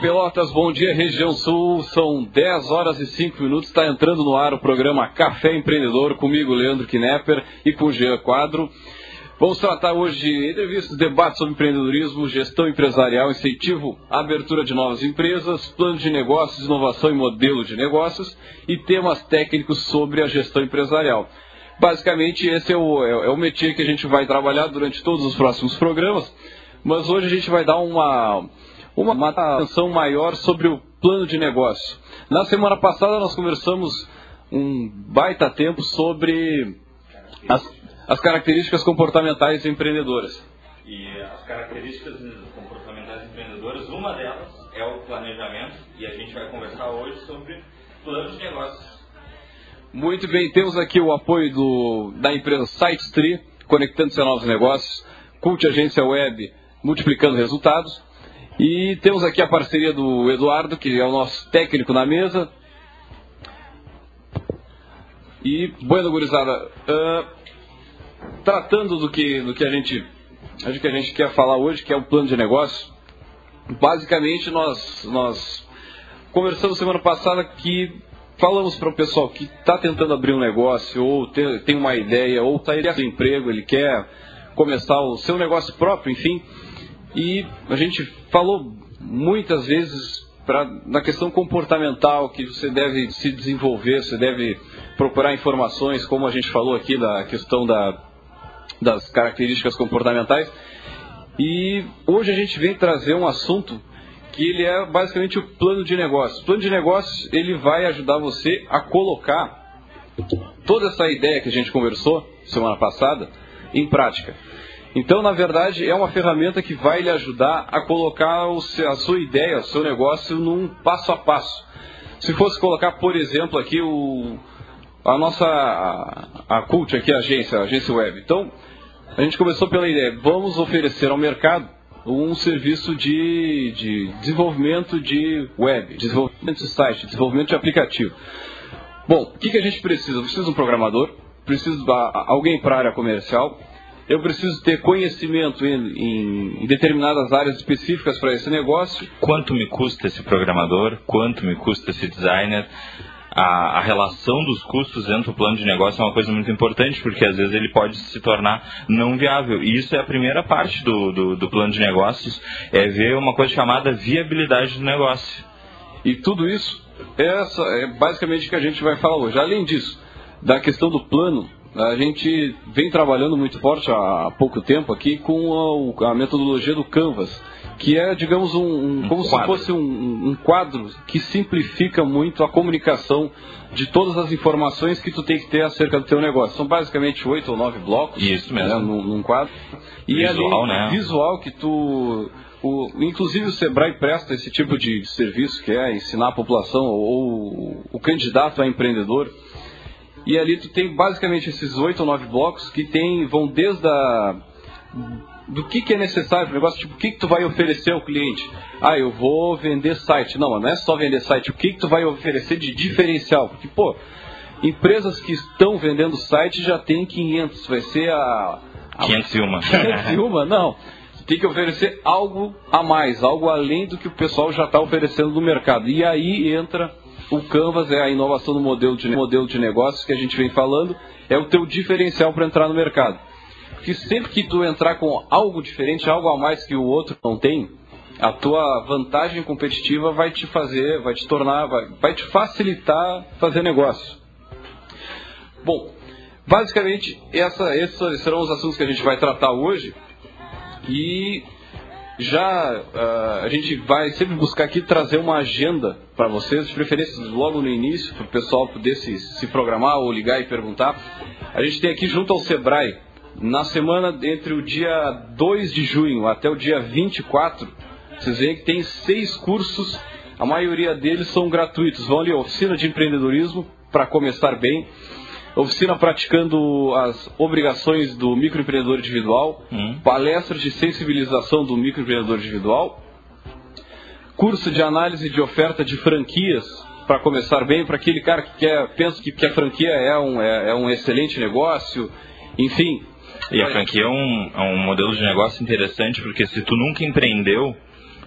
Pelotas. Bom dia, região sul. São 10 horas e 5 minutos. Está entrando no ar o programa Café Empreendedor, comigo, Leandro Knepper, e com Jean Quadro. Vamos tratar hoje de entrevistas, debates sobre empreendedorismo, gestão empresarial, incentivo, abertura de novas empresas, planos de negócios, inovação e modelo de negócios e temas técnicos sobre a gestão empresarial. Basicamente, esse é o, é, é o métier que a gente vai trabalhar durante todos os próximos programas, mas hoje a gente vai dar uma, uma, atenção maior sobre o plano de negócio. Na semana passada nós conversamos um baita tempo sobre as, as características comportamentais empreendedoras. E as características comportamentais empreendedoras, uma delas é o planejamento, e a gente vai conversar hoje sobre plano de negócios. Muito bem, temos aqui o apoio do, da empresa SiteStree, conectando-se a novos negócios, Cult Agência Web, multiplicando resultados. E temos aqui a parceria do Eduardo, que é o nosso técnico na mesa. E, bueno, gurizada, uh, tratando do que, do que a gente acho que a gente quer falar hoje, que é o plano de negócio, basicamente nós, nós conversamos semana passada que falamos para o pessoal que está tentando abrir um negócio, ou tem, tem uma ideia, ou está em emprego, ele quer começar o seu negócio próprio, enfim. E a gente falou muitas vezes pra, na questão comportamental que você deve se desenvolver, você deve procurar informações, como a gente falou aqui da questão da, das características comportamentais. E hoje a gente vem trazer um assunto que ele é basicamente o plano de negócio. O plano de negócio ele vai ajudar você a colocar toda essa ideia que a gente conversou semana passada em prática. Então, na verdade, é uma ferramenta que vai lhe ajudar a colocar a sua ideia, o seu negócio num passo a passo. Se fosse colocar, por exemplo, aqui o, a nossa a, Cult, aqui a agência, a agência web. Então, a gente começou pela ideia, vamos oferecer ao mercado um serviço de, de desenvolvimento de web, desenvolvimento de site, desenvolvimento de aplicativo. Bom, o que, que a gente precisa? Eu preciso de um programador, preciso de alguém para a área comercial, eu preciso ter conhecimento em, em, determinadas áreas específicas para esse negócio. Quanto me custa esse programador? Quanto me custa esse designer? A, a, relação dos custos dentro do plano de negócio é uma coisa muito importante, porque às vezes ele pode se tornar não viável. E isso é a primeira parte do, do, do plano de negócios, é ver uma coisa chamada viabilidade do negócio. E tudo isso essa é basicamente o que a gente vai falar hoje. Além disso, da questão do plano, a gente vem trabalhando muito forte há pouco tempo aqui com a, a metodologia do Canvas, que é, digamos, um, um como se fosse um, um, quadro que simplifica muito a comunicação de todas as informações que tu tem que ter acerca do teu negócio. São basicamente oito ou nove blocos. Isso mesmo. Né, num, num, quadro. E visual, ali, né? Visual que tu o, inclusive o Sebrae presta esse tipo de serviço que é ensinar a população ou o candidato a empreendedor e ali tu tem basicamente esses oito ou nove blocos que tem, vão desde a do que, que é necessário para o negócio, tipo, o que, que tu vai oferecer ao cliente? Ah, eu vou vender site. Não, não é só vender site, o que, que tu vai oferecer de diferencial? Porque, pô, empresas que estão vendendo site já tem 500, vai ser a... a 501. 501, não. Tem que oferecer algo a mais, algo além do que o pessoal já está oferecendo no mercado. E aí entra o Canvas é a inovação do modelo de, modelo de negócios que a gente vem falando, é o teu diferencial para entrar no mercado. Porque sempre que tu entrar com algo diferente, algo a mais que o outro não tem, a tua vantagem competitiva vai te fazer, vai te tornar, vai, vai te facilitar fazer negócio. Bom, basicamente essa, esses serão os assuntos que a gente vai tratar hoje. E já uh, a gente vai sempre buscar aqui trazer uma agenda para vocês, de preferência logo no início, para o pessoal poder se, se programar ou ligar e perguntar. A gente tem aqui junto ao Sebrae, na semana entre o dia 2 de junho até o dia 24, vocês veem que tem seis cursos, a maioria deles são gratuitos. Vão ali, oficina de empreendedorismo, para começar bem, oficina praticando as obrigações do microempreendedor individual, Hum. palestras de sensibilização do microempreendedor individual, curso de análise de oferta de franquias para começar bem, para aquele cara que quer, pensa que, que a franquia é um, é, é um excelente negócio, enfim. E a franquia é um, é um modelo de negócio interessante, porque se tu nunca empreendeu,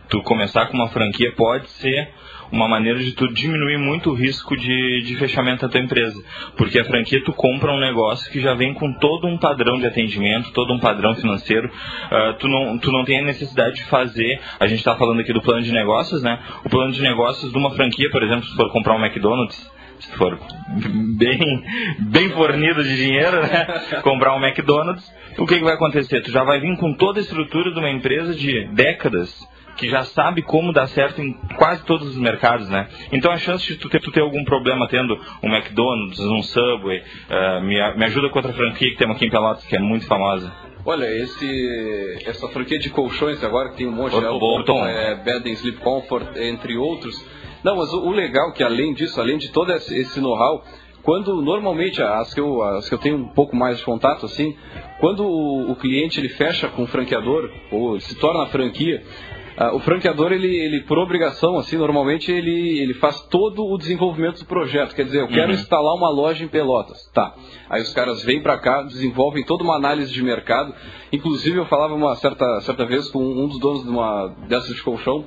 tu começar com uma franquia pode ser uma maneira de tu diminuir muito o risco de, de fechamento da tua empresa. Porque a franquia tu compra um negócio que já vem com todo um padrão de atendimento, todo um padrão financeiro. Ah, tu, não, tu não tem a necessidade de fazer, a gente está falando aqui do plano de negócios, né? O plano de negócios de uma franquia, por exemplo, se for comprar um McDonald's, se for bem, bem fornido de dinheiro, né? comprar um McDonald's, o que, que vai acontecer? Tu já vai vir com toda a estrutura de uma empresa de décadas que já sabe como dar certo em quase todos os mercados, né? Então a chance de tu ter, tu ter algum problema tendo um McDonald's, um Subway, eh, me, me ajuda com outra franquia que temos aqui em Pelotas, que é muito famosa. Olha, esse, essa franquia de colchões agora que tem um monte? O Orton. Orton, é, Bed and Sleep Comfort, entre outros. Não, mas o, o legal é que além disso, além de todo esse, esse know-how, quando normalmente as que, eu, as que eu tenho um pouco mais de contato, assim, quando o, o cliente ele fecha com o franqueador, ou se torna franquia, ah, o franqueador, ele, ele, por obrigação, assim, normalmente ele, ele faz todo o desenvolvimento do projeto. Quer dizer, eu quero Uhum. instalar uma loja em Pelotas. Tá. Aí os caras vêm para cá, desenvolvem toda uma análise de mercado. Inclusive, eu falava uma certa, certa vez com um dos donos de uma dessas de colchão.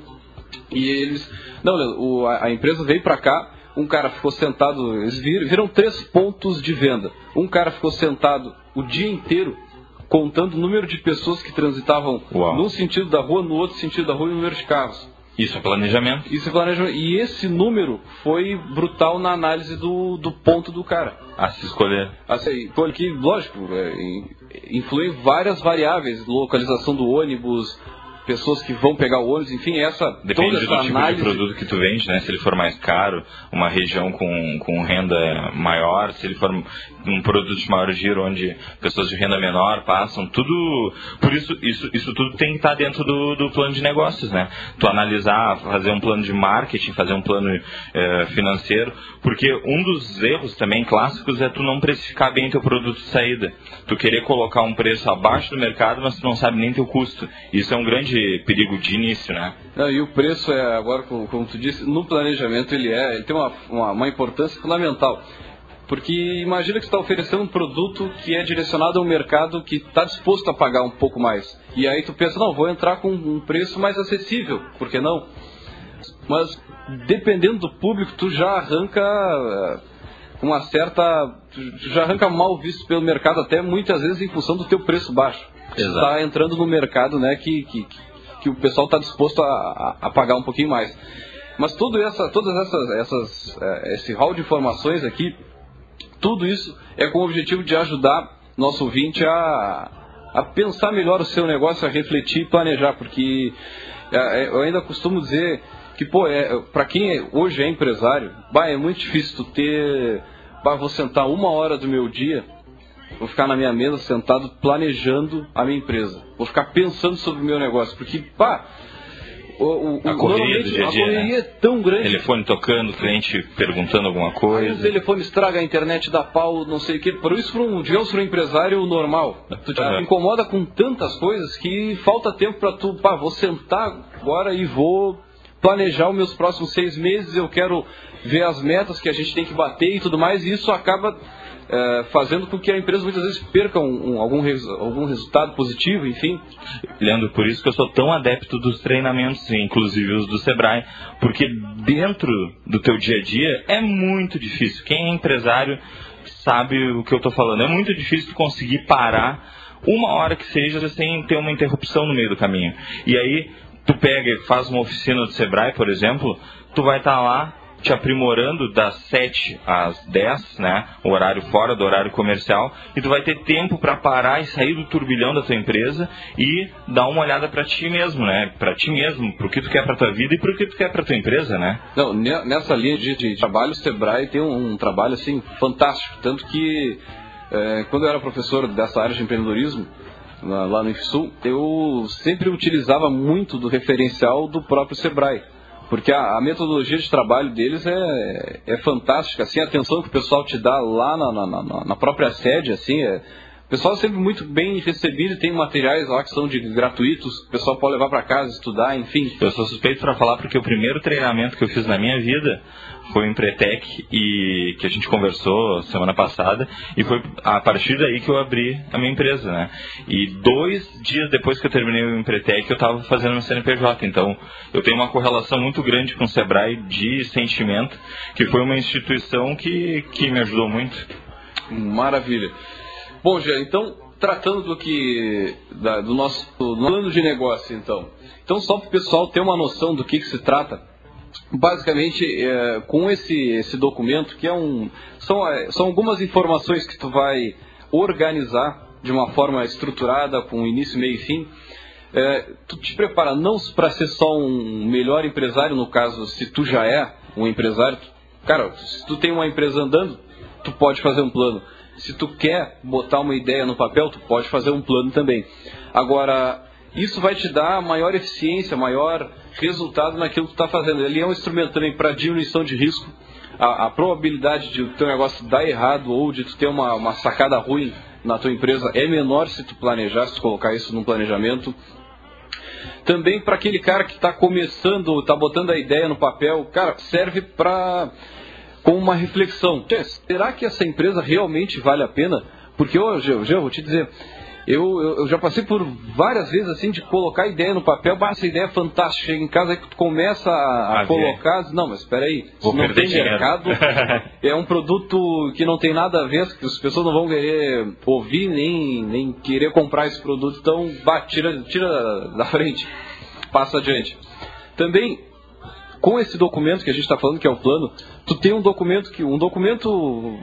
E eles. Não, Leandro, o- a, a empresa veio para cá. Um cara ficou sentado. Eles viram, viram três pontos de venda. Um cara ficou sentado o dia inteiro contando o número de pessoas que transitavam Uau. num sentido da rua, no outro sentido da rua e o número de carros. Isso é planejamento. Isso é planejamento. E esse número foi brutal na análise do, do ponto do cara. A se escolher. Assim, pô, que, lógico, é, influi várias variáveis, localização do ônibus, pessoas que vão pegar o ônibus, enfim, essa Depende toda do essa tipo análise. de produto que tu vende, né? Se ele for mais caro, uma região com, com renda maior, se ele for um produto de maior giro, onde pessoas de renda menor passam, tudo. Por isso, isso, isso tudo tem que estar dentro do, do plano de negócios, né? Tu analisar, fazer um plano de marketing, fazer um plano eh, financeiro, porque um dos erros também clássicos é tu não precificar bem teu produto de saída. Tu querer colocar um preço abaixo do mercado, mas tu não sabe nem teu custo. Isso é um grande perigo de início, né? Não, e o preço é, agora, como, como tu disse, no planejamento ele é, ele tem uma, uma, uma importância fundamental. Porque imagina que está oferecendo um produto que é direcionado a um mercado que está disposto a pagar um pouco mais. E aí tu pensa, não, vou entrar com um preço mais acessível, por que não? Mas dependendo do público, tu já arranca uma certa. Já arranca mal visto pelo mercado, até muitas vezes em função do teu preço baixo. Está entrando no mercado né, que, que, que o pessoal está disposto a, a, a pagar um pouquinho mais. Mas tudo essa, todas essas, essas eh, esse hall de informações aqui, tudo isso é com o objetivo de ajudar nosso ouvinte a, a pensar melhor o seu negócio, a refletir e planejar, porque eh, eu ainda costumo dizer que, pô, é, para quem hoje é empresário, bah, é muito difícil tu ter, bah, vou sentar uma hora do meu dia, vou ficar na minha mesa sentado planejando a minha empresa, vou ficar pensando sobre o meu negócio, porque, pá, o, o, A correria do dia a a dia, correria né? é tão grande Telefone tocando, cliente perguntando alguma Aí o coisa. telefone estraga, a internet dá pau, não sei o que. Por isso, para um, digamos, para um empresário normal, tu te Uhum. incomoda com tantas coisas que falta tempo para tu, pá, vou sentar agora e vou planejar os meus próximos seis meses, eu quero ver as metas que a gente tem que bater e tudo mais, e isso acaba eh, fazendo com que a empresa muitas vezes perca um- um- algum, res- algum resultado positivo, enfim. Leandro, por isso que eu sou tão adepto dos treinamentos, inclusive os do Sebrae, porque dentro do teu dia a dia é muito difícil. Quem é empresário sabe o que eu estou falando. É muito difícil conseguir parar uma hora que seja sem ter uma interrupção no meio do caminho. E aí tu pega faz uma oficina do Sebrae, por exemplo, tu vai estar lá te aprimorando das 7 às 10, né? O horário fora do horário comercial, e tu vai ter tempo para parar e sair do turbilhão da tua empresa e dar uma olhada para ti mesmo, né? Para ti mesmo, pro que tu quer para tua vida e pro que tu quer para tua empresa, né? Não, ne- nessa linha de, de trabalho, o Sebrae tem um, um trabalho assim fantástico, tanto que É, quando eu era professor dessa área de empreendedorismo, lá no IFSUL, eu sempre utilizava muito do referencial do próprio Sebrae. Porque a, a metodologia de trabalho deles é, é fantástica, assim, a atenção que o pessoal te dá lá na, na, na, na própria sede, assim, é, o pessoal é sempre muito bem recebido, tem materiais lá que são de gratuitos, o pessoal pode levar para casa, estudar, enfim. Eu sou suspeito para falar porque o primeiro treinamento que eu fiz na minha vida foi o Empretec e que a gente conversou semana passada e foi a partir daí que eu abri a minha empresa, né? E dois dias depois que eu terminei o Empretec eu estava fazendo meu CNPJ, então eu tenho uma correlação muito grande com o Sebrae de sentimento, que foi uma instituição que, que me ajudou muito. Maravilha. Bom, Jean, então, tratando do que da, do nosso plano de negócio, então. Então, só para o pessoal ter uma noção do que, que se trata, basicamente, é, com esse, esse documento, que é um. São, é, são algumas informações que tu vai organizar de uma forma estruturada, com início, meio e fim. É, tu te prepara não para ser só um melhor empresário, no caso, se tu já é um empresário. Cara, se tu tem uma empresa andando, tu pode fazer um plano se tu quer botar uma ideia no papel, tu pode fazer um plano também. Agora, isso vai te dar maior eficiência, maior resultado naquilo que tu está fazendo. Ele é um instrumento também para diminuição de risco. A, a, probabilidade de o teu negócio dar errado ou de tu ter uma, uma sacada ruim na tua empresa é menor se tu planejar, se tu colocar isso no planejamento. Também para aquele cara que está começando, está botando a ideia no papel, cara, serve para com uma reflexão. Será que essa empresa realmente vale a pena? Porque hoje, eu, eu vou te dizer, eu, eu, eu, já passei por várias vezes assim de colocar ideia no papel, bah, essa ideia é fantástica, chega em casa aí tu começa a, a colocar, não, mas espera aí, se não tem dinheiro. mercado, é um produto que não tem nada a ver, que as pessoas não vão querer ouvir nem, nem querer comprar esse produto, então bah, tira, tira da frente, passa adiante. Também com esse documento que a gente está falando, que é o plano, tu tem um documento que. Um documento,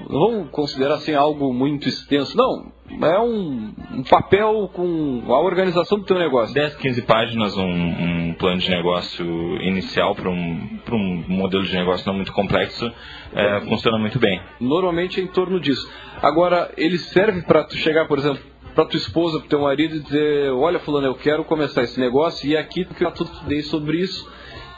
não vamos considerar assim algo muito extenso, não. É um, um papel com a organização do teu negócio. 10, 15 páginas, um, um plano de negócio inicial para um, um modelo de negócio não muito complexo, é, funciona muito bem. Normalmente é em torno disso. Agora, ele serve para tu chegar, por exemplo, para tua esposa, para teu marido e dizer, olha fulano, eu quero começar esse negócio e aqui porque eu tudo sobre isso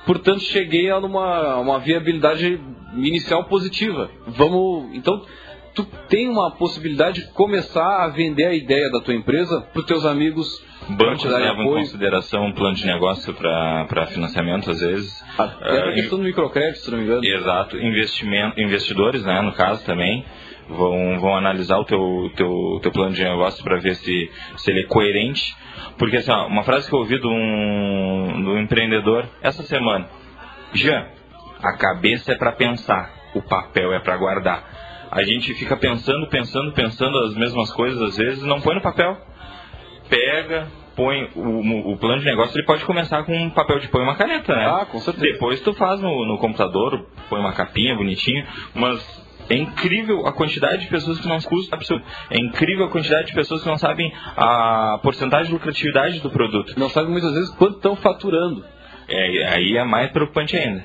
Portanto, cheguei a uma, uma viabilidade inicial positiva. Vamos, então, tu tem uma possibilidade de começar a vender a ideia da tua empresa para os teus amigos. Bancos levam apoio. em consideração um plano de negócio para financiamento, às vezes. Até a uh, questão do microcrédito, se não me engano. Exato. Investimento, investidores, né, no caso também, vão, vão analisar o teu, teu, teu plano de negócio para ver se, se ele é coerente porque assim, ó, uma frase que eu ouvi de um, de um empreendedor essa semana: Jean, a cabeça é para pensar, o papel é para guardar. A gente fica pensando, pensando, pensando as mesmas coisas às vezes não põe no papel. Pega, põe o, o, plano de negócio ele pode começar com um papel de põe uma caneta, né? Ah, com certeza. Depois tu faz no, no computador, põe uma capinha bonitinha, mas é incrível a quantidade de pessoas que não custa absurdo. É incrível a quantidade de pessoas que não sabem a porcentagem de lucratividade do produto. Não sabem muitas vezes quanto estão faturando. É, aí é mais preocupante ainda.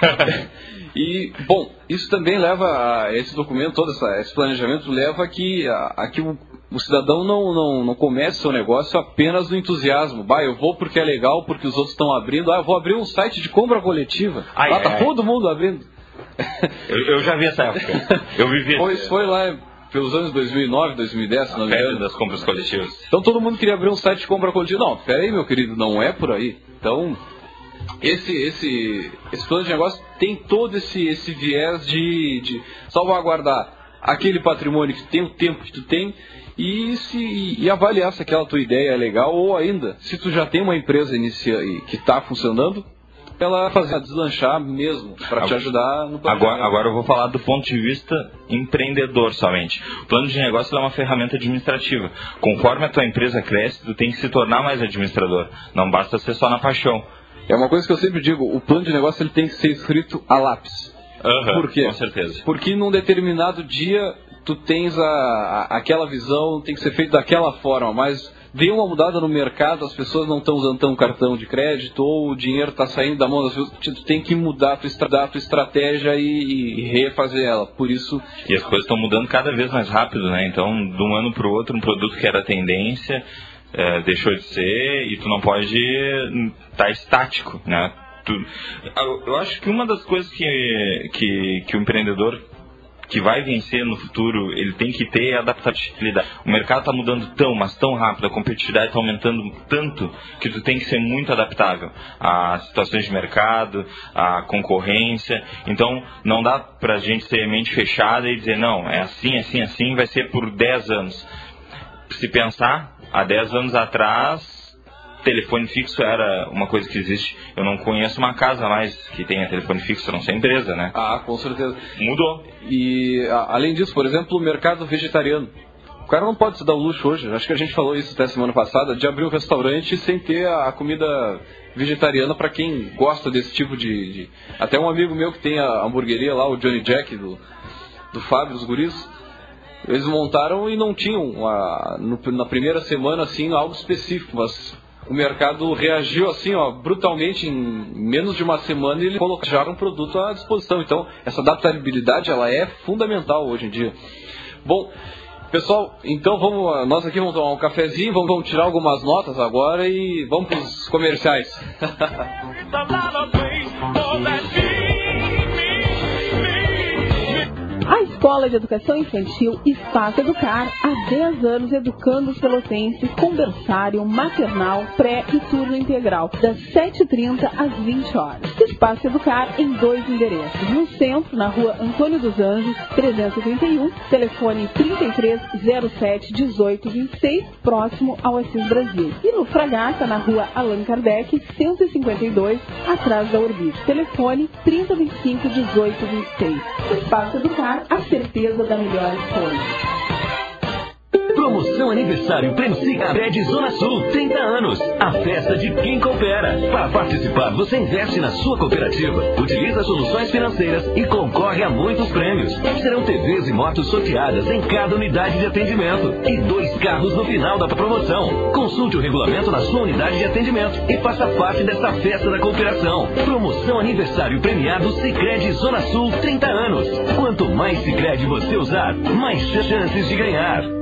e, bom, isso também leva a esse documento, todo essa, esse planejamento leva a que, a, a que o, o, cidadão não, não, não comece seu negócio apenas no entusiasmo. Bah, eu vou porque é legal, porque os outros estão abrindo. Ah, eu vou abrir um site de compra coletiva. Ai, Lá tá todo mundo abrindo eu, eu, já vi essa época. Eu vivi. Pois foi lá pelos anos 2009, 2010, se não me engano. das compras coletivas. Então todo mundo queria abrir um site de compra coletiva. Não, pera aí, meu querido, não é por aí. Então, esse, esse, esse plano de negócio tem todo esse, esse viés de, de salvaguardar aquele patrimônio que tem o tempo que tu tem e, se, e avaliar se aquela tua ideia é legal ou ainda, se tu já tem uma empresa inicia, que está funcionando, ela fazer deslanchar mesmo, para te ajudar no agora, agora eu vou falar do ponto de vista empreendedor somente. O plano de negócio é uma ferramenta administrativa. Conforme a tua empresa cresce, tu tem que se tornar mais administrador. Não basta ser só na paixão. É uma coisa que eu sempre digo, o plano de negócio ele tem que ser escrito a lápis. Uhum, Por quê? Com certeza. Porque num determinado dia tu tens a, a, aquela visão, tem que ser feito daquela forma, mas deu uma mudada no mercado, as pessoas não estão usando tão cartão de crédito, ou o dinheiro está saindo da mão das pessoas, tu tem que mudar a tua, a tua estratégia e, e, refazer ela. Por isso. E as coisas estão mudando cada vez mais rápido, né? Então, de um ano para o outro, um produto que era tendência. É, deixou de ser e tu não pode estar tá estático, né? Tu, eu acho que uma das coisas que, que, que o empreendedor que vai vencer no futuro, ele tem que ter adaptabilidade. O mercado está mudando tão, mas tão rápido, a competitividade está aumentando tanto que tu tem que ser muito adaptável às situações de mercado, à concorrência. Então, não dá para a gente ser mente fechada e dizer, não, é assim, assim, assim, vai ser por 10 anos. Se pensar, há 10 anos atrás, telefone fixo era uma coisa que existe. Eu não conheço uma casa mais que tenha telefone fixo, não sei empresa, né? Ah, com certeza. Mudou. E a, além disso, por exemplo, o mercado vegetariano. O cara não pode se dar o luxo hoje, acho que a gente falou isso até semana passada, de abrir um restaurante sem ter a, a comida vegetariana para quem gosta desse tipo de, de, Até um amigo meu que tem a hamburgueria lá, o Johnny Jack, do, do Fábio, dos guris, eles montaram e não tinham a, no, na primeira semana assim algo específico, mas o mercado reagiu assim, ó, brutalmente em menos de uma semana e eles colocaram um produto à disposição. Então, essa adaptabilidade ela é fundamental hoje em dia. Bom, pessoal, então vamos, nós aqui vamos tomar um cafezinho, vamos, vamos tirar algumas notas agora e vamos para os comerciais. A Escola de Educação Infantil Espaço Educar, há 10 anos educando os pelotenses com berçário, maternal, pré e turno integral, das 7h30 às 20 horas. Espaço Educar em dois endereços. No centro, na rua Antônio dos Anjos, 331, telefone 3307 1826, próximo ao Assis Brasil. E no Fragata, na rua Allan Kardec, 152, atrás da Orbit. Telefone 3025 1826. Espaço Educar a certeza da melhor escolha. Promoção aniversário Prêmio Cicred Zona Sul, 30 anos. A festa de quem coopera. Para participar, você investe na sua cooperativa, utiliza soluções financeiras e concorre a muitos prêmios. Serão TVs e motos sorteadas em cada unidade de atendimento e dois carros no final da promoção. Consulte o regulamento na sua unidade de atendimento e faça parte desta festa da cooperação. Promoção aniversário premiado Cicred Zona Sul, 30 anos. Quanto mais Cicred você usar, mais chances de ganhar.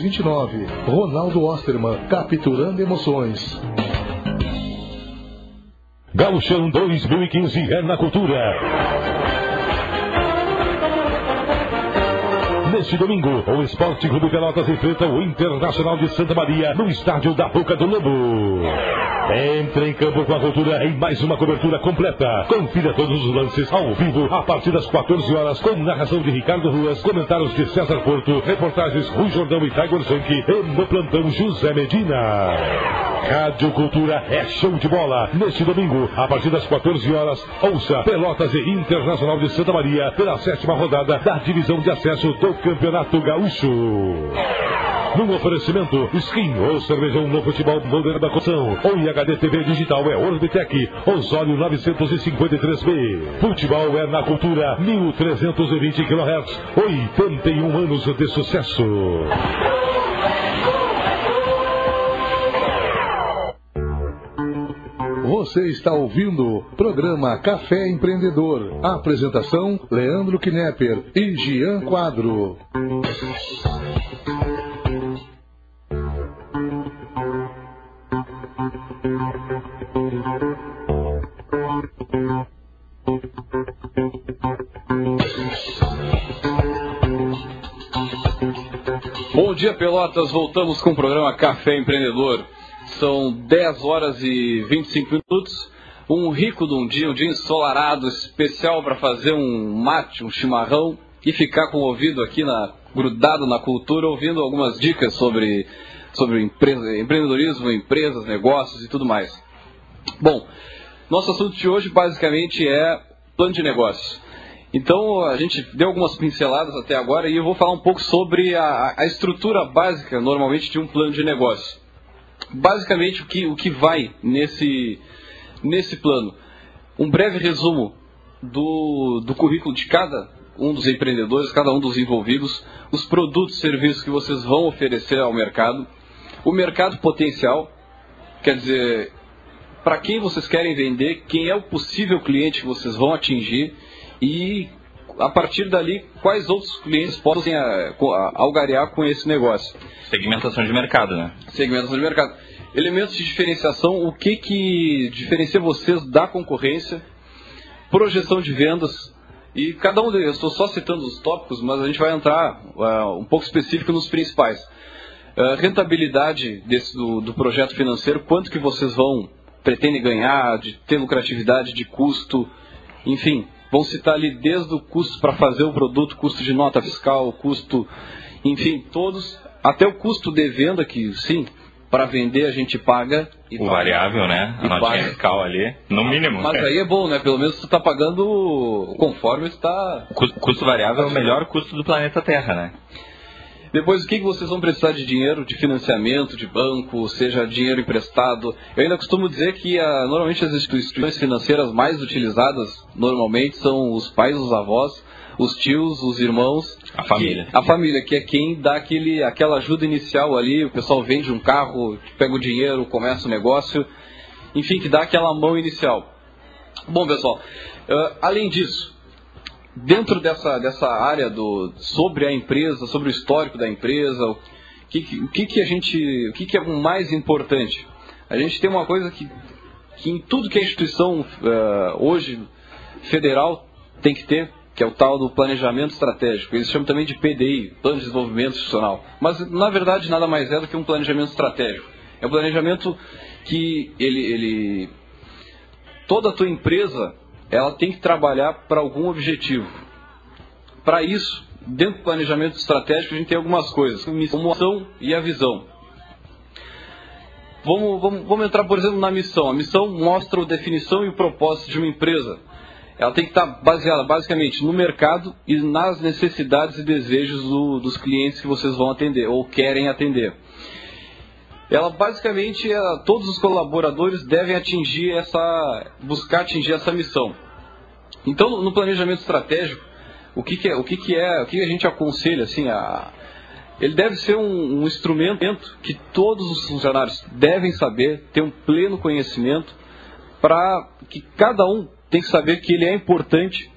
29. Ronaldo Osterman, capturando emoções. Gauchão 2015 é na cultura. Neste domingo, o Esporte Clube Pelotas enfrenta o Internacional de Santa Maria no estádio da Boca do Lobo. Entre em campo com a cultura em mais uma cobertura completa. Confira todos os lances ao vivo a partir das 14 horas com narração de Ricardo Ruas, comentários de César Porto, reportagens Rui Jordão e Tiger Zanck e no plantão José Medina. Rádio Cultura é show de bola. Neste domingo, a partir das 14 horas, ouça Pelotas e Internacional de Santa Maria pela sétima rodada da divisão de acesso do Campeonato Gaúcho. Num oferecimento, Skin, o cervejão no futebol moderno da Coção. O IHD TV Digital é Orbitec, Osório 953B. Futebol é na cultura, 1320 kHz, 81 anos de sucesso. Você está ouvindo o programa Café Empreendedor. Apresentação: Leandro Knepper e Gian Quadro. Bom dia, Pelotas. Voltamos com o programa Café Empreendedor. São 10 horas e 25 minutos. Um rico de um dia, um dia ensolarado, especial para fazer um mate, um chimarrão. e ficar com o ouvido aqui na, grudado na cultura, ouvindo algumas dicas sobre, sobre empresa, empreendedorismo, empresas, negócios e tudo mais. Bom, nosso assunto de hoje basicamente é plano de negócios. Então a gente deu algumas pinceladas até agora e eu vou falar um pouco sobre a, a estrutura básica normalmente de um plano de negócio. Basicamente o que, o que vai nesse, nesse plano. Um breve resumo do, do currículo de cada um dos empreendedores, cada um dos envolvidos, os produtos e serviços que vocês vão oferecer ao mercado, o mercado potencial, quer dizer, para quem vocês querem vender, quem é o possível cliente que vocês vão atingir e a partir dali quais outros clientes podem eh, algarear com esse negócio. Segmentação de mercado, né? Segmentação de mercado. Elementos de diferenciação, o que, que diferencia vocês da concorrência, projeção de vendas, e cada um deles, eu estou só citando os tópicos, mas a gente vai entrar uh, um pouco específico nos principais. Uh, rentabilidade desse, do, do, projeto financeiro, quanto que vocês vão, pretendem ganhar, de ter lucratividade, de custo, enfim, vão citar ali desde o custo para fazer o produto, custo de nota fiscal, custo, enfim, todos, até o custo de venda, que sim, para vender a gente paga. o paga, variável, né? A notinha fiscal ali, no mínimo. Mas aí é bom, né? Pelo menos tu está pagando conforme está. O custo, custo variável é o melhor custo do planeta Terra, né? Depois, o que vocês vão precisar de dinheiro, de financiamento, de banco, seja dinheiro emprestado? Eu ainda costumo dizer que a, normalmente as instituições financeiras mais utilizadas, normalmente, são os pais, os avós, os tios, os irmãos. A família. Que, a família, que é quem dá aquele, aquela ajuda inicial ali, o pessoal vende um carro, pega o dinheiro, começa o negócio, enfim, que dá aquela mão inicial. Bom, pessoal, uh, além disso, dentro dessa, dessa área do, sobre a empresa, sobre o histórico da empresa, o que, o que, que a gente, o que, que é o mais importante? A gente tem uma coisa que, que em tudo que a instituição uh, hoje federal tem que ter, que é o tal do planejamento estratégico. Eles chamam também de PDI, Plano de Desenvolvimento Institucional. Mas, na verdade, nada mais é do que um planejamento estratégico. É um planejamento que ele, ele toda a tua empresa ela tem que trabalhar para algum objetivo. Para isso, dentro do planejamento estratégico, a gente tem algumas coisas, como a missão e a visão. Vamos, vamos, vamos entrar, por exemplo, na missão. A missão mostra a definição e o propósito de uma empresa ela tem que estar baseada basicamente no mercado e nas necessidades e desejos do, dos clientes que vocês vão atender ou querem atender. Ela basicamente, ela, todos os colaboradores devem atingir essa, buscar atingir essa missão. Então, no planejamento estratégico, o que, que é, o que, que é, o que a gente aconselha, assim, a, ele deve ser um, um instrumento que todos os funcionários devem saber, ter um pleno conhecimento, para que cada um tem que saber que ele é importante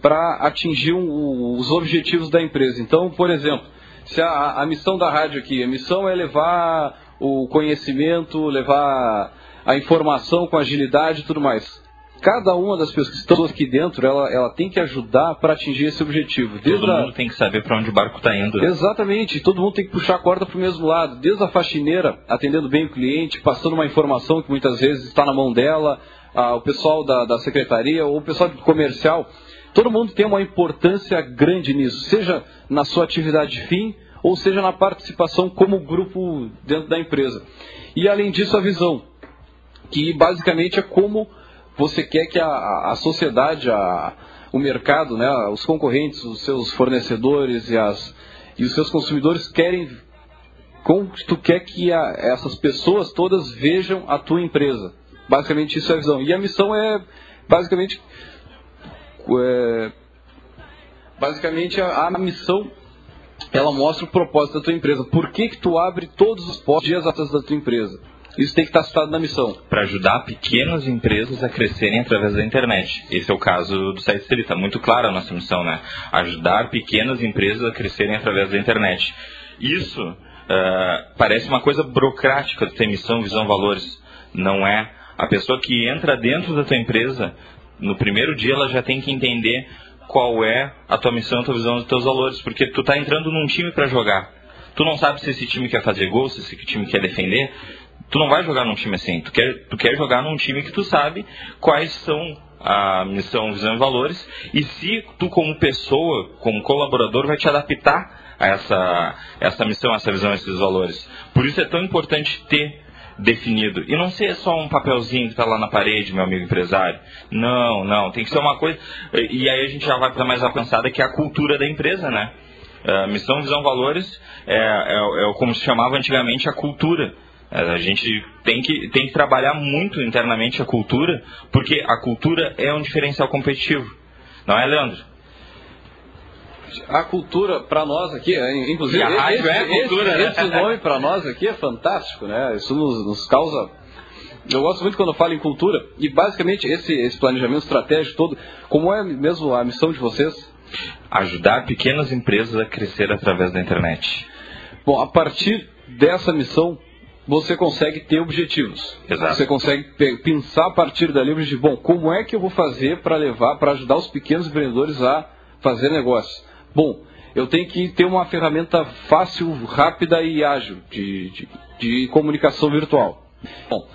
para atingir um, os objetivos da empresa. Então, por exemplo, se a, a, missão da rádio aqui, a missão é levar o conhecimento, levar a informação com agilidade e tudo mais. Cada uma das pessoas que estão aqui dentro, ela, ela tem que ajudar para atingir esse objetivo. Desde todo mundo tem que saber para onde o barco está indo. Exatamente, todo mundo tem que puxar a corda para o mesmo lado. Desde a faxineira, atendendo bem o cliente, passando uma informação que muitas vezes está na mão dela, ah, o pessoal da, da secretaria ou o pessoal comercial, todo mundo tem uma importância grande nisso, seja na sua atividade fim ou seja na participação como grupo dentro da empresa. E além disso, a visão, que basicamente é como você quer que a, a sociedade, a, o mercado, né, os concorrentes, os seus fornecedores e, as, e os seus consumidores querem como tu quer que a, essas pessoas todas vejam a tua empresa. Basicamente isso é a visão. E a missão é basicamente é, basicamente a, a, missão ela mostra o propósito da tua empresa. Por que, que tu abre todos os postos dias atrás da tua empresa? Isso tem que estar citado na missão. Para ajudar pequenas empresas a crescerem através da internet. Esse é o caso do site. Está muito clara a nossa missão, né? Ajudar pequenas empresas a crescerem através da internet. Isso uh, parece uma coisa burocrática de ter missão, visão, valores. Não é. A pessoa que entra dentro da tua empresa, no primeiro dia ela já tem que entender qual é a tua missão, a tua visão, os teus valores, porque tu está entrando num time para jogar. Tu não sabe se esse time quer fazer gol, se esse time quer defender. Tu não vai jogar num time assim. Tu quer, tu quer jogar num time que tu sabe quais são a missão, visão e valores e se tu como pessoa, como colaborador, vai te adaptar a essa, essa missão, essa visão, esses valores. Por isso é tão importante ter definido. E não ser só um papelzinho que está lá na parede, meu amigo empresário. Não, não. Tem que ser uma coisa. E aí a gente já vai para mais alcançada, que é a cultura da empresa, né? Uh, missão, visão, valores é, é, é como se chamava antigamente a cultura. É, a gente tem que, tem que trabalhar muito internamente a cultura, porque a cultura é um diferencial competitivo. Não é, Leandro? A cultura, para nós aqui, é, inclusive, a rádio esse, é a cultura, esse, né? esse nome para nós aqui é fantástico, né? Isso nos, nos, causa. Eu gosto muito quando eu falo em cultura, e basicamente esse, esse planejamento estratégico todo, como é mesmo a missão de vocês? Ajudar pequenas empresas a crescer através da internet. Bom, a partir dessa missão, você consegue ter objetivos. Exato. Você consegue pensar a partir dali, de bom, como é que eu vou fazer para levar, para ajudar os pequenos empreendedores a fazer negócio? Bom, eu tenho que ter uma ferramenta fácil, rápida e ágil de, de, de comunicação virtual. Bom,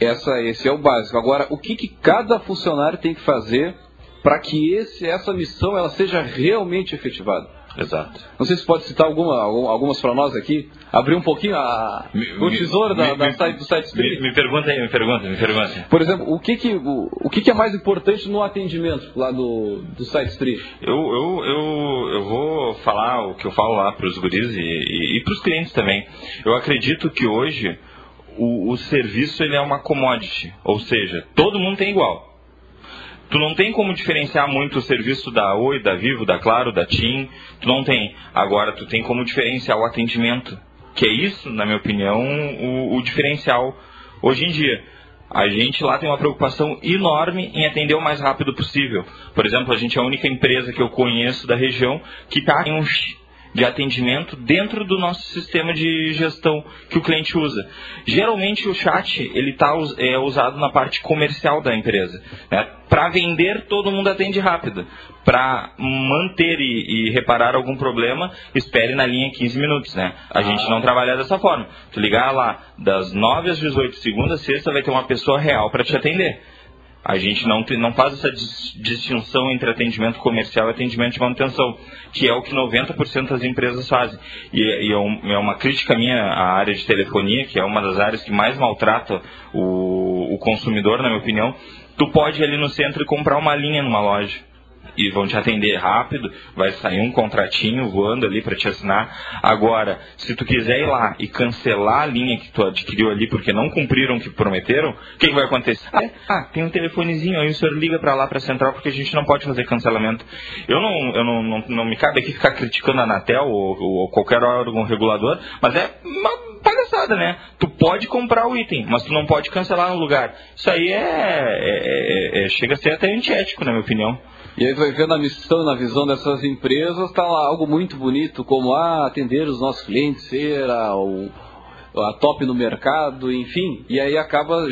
essa, esse é o básico. Agora, o que, que cada funcionário tem que fazer para que esse, essa missão ela seja realmente efetivada? Exato. Não sei se pode citar alguma, algumas para nós aqui. Abrir um pouquinho a, me, o tesouro me, da, da me, site, do site Spirit. Me, me pergunta aí, me pergunta, me pergunta. Por exemplo, o que que, o, o que, que é mais importante no atendimento lá do, do site Spirit? Eu, eu, eu, eu vou falar o que eu falo lá para os guris e, e, e para os clientes também. Eu acredito que hoje o, o serviço ele é uma commodity, ou seja, todo mundo tem igual. Tu não tem como diferenciar muito o serviço da Oi, da Vivo, da Claro, da TIM. Tu não tem. Agora, tu tem como diferenciar o atendimento. Que é isso, na minha opinião, o, o diferencial hoje em dia. A gente lá tem uma preocupação enorme em atender o mais rápido possível. Por exemplo, a gente é a única empresa que eu conheço da região que está em um de atendimento dentro do nosso sistema de gestão que o cliente usa. Geralmente o chat ele está é, usado na parte comercial da empresa. Né? Para vender, todo mundo atende rápido. Para manter e, e, reparar algum problema, espere na linha 15 minutos. Né? A gente não trabalha dessa forma. Tu ligar lá das 9 às 18, segunda a sexta, vai ter uma pessoa real para te atender. A gente não, não faz essa distinção entre atendimento comercial e atendimento de manutenção, que é o que 90% das empresas fazem. E, e é, é, uma crítica minha à área de telefonia, que é uma das áreas que mais maltrata o, o consumidor, na minha opinião. Tu pode ir ali no centro e comprar uma linha numa loja e vão te atender rápido, vai sair um contratinho voando ali para te assinar. Agora, se tu quiser ir lá e cancelar a linha que tu adquiriu ali porque não cumpriram o que prometeram, o que, que, vai acontecer? Ah, tem um telefonezinho aí, o senhor liga para lá para a central porque a gente não pode fazer cancelamento. Eu não, eu não, não, não me cabe aqui ficar criticando a Anatel ou, ou qualquer órgão regulador, mas é uma né? Tu pode comprar o item, mas tu não pode cancelar no lugar. Isso aí é, é, é, é chega a ser até antiético, na minha opinião. E aí vai vendo a missão, na visão dessas empresas, está lá algo muito bonito, como ah, atender os nossos clientes, ser o, a top no mercado, enfim. E aí acaba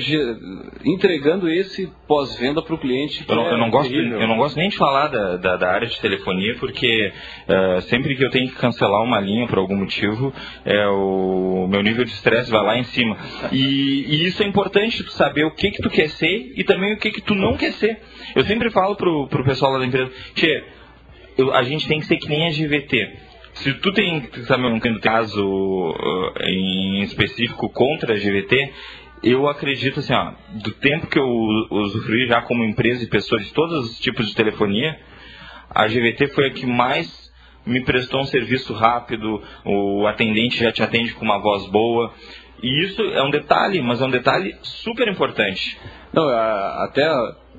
entregando esse pós-venda para o cliente. Eu não, é eu, não gosto, eu não gosto nem de falar da, da, da área de telefonia, porque uh, sempre que eu tenho que cancelar uma linha por algum motivo, é, o meu nível de estresse vai lá em cima. E, e, isso é importante, tu saber o que, que tu quer ser e também o que, que tu não quer ser. Eu sempre falo pro, pro pessoal lá da empresa, Tchê, eu, a gente tem que ser que nem a GVT. Se tu tem, sabe, um caso uh, em específico contra a GVT, eu acredito assim, ó, do tempo que eu usufruí já como empresa e pessoa de todos os tipos de telefonia, a GVT foi a que mais me prestou um serviço rápido, o atendente já te atende com uma voz boa. E isso é um detalhe, mas é um detalhe super importante. Não, até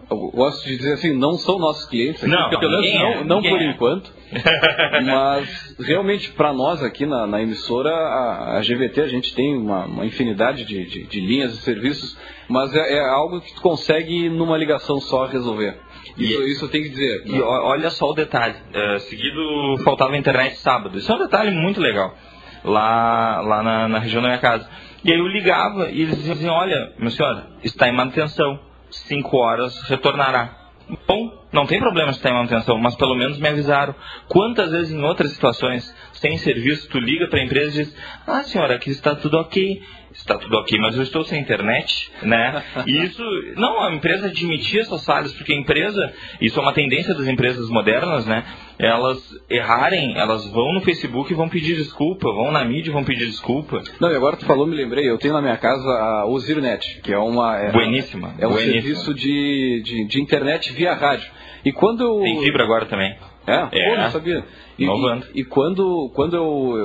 gosto de dizer assim, não são nossos clientes, aqui, não, pelo menos não, não por é. enquanto. mas realmente para nós aqui na, na emissora, a, a, GVT, a gente tem uma, uma infinidade de, de, de, linhas e serviços, mas é, é, algo que tu consegue numa ligação só resolver. Isso, e, isso tem que dizer. E olha só o detalhe, uh, seguido faltava internet sábado. Isso é um detalhe muito legal, lá, lá na, na região da minha casa. E aí eu ligava e eles diziam, olha, meu senhor, está em manutenção cinco horas retornará. Bom, não tem problema se tem manutenção, mas pelo menos me avisaram. Quantas vezes em outras situações, sem serviço, tu liga para a empresa e diz: Ah, senhora, aqui está tudo ok está tudo ok, mas eu estou sem internet, né? E isso, não, a empresa admitir essas falhas, porque a empresa, isso é uma tendência das empresas modernas, né? Elas errarem, elas vão no Facebook e vão pedir desculpa, vão na mídia e vão pedir desculpa. Não, e agora tu falou, me lembrei, eu tenho na minha casa a Osironet, que é uma... É, Bueníssima. É um bueníssima. serviço de, de, de internet via rádio. E quando eu... Tem fibra agora também. É? É. Pô, não sabia. E, e, e quando, quando eu,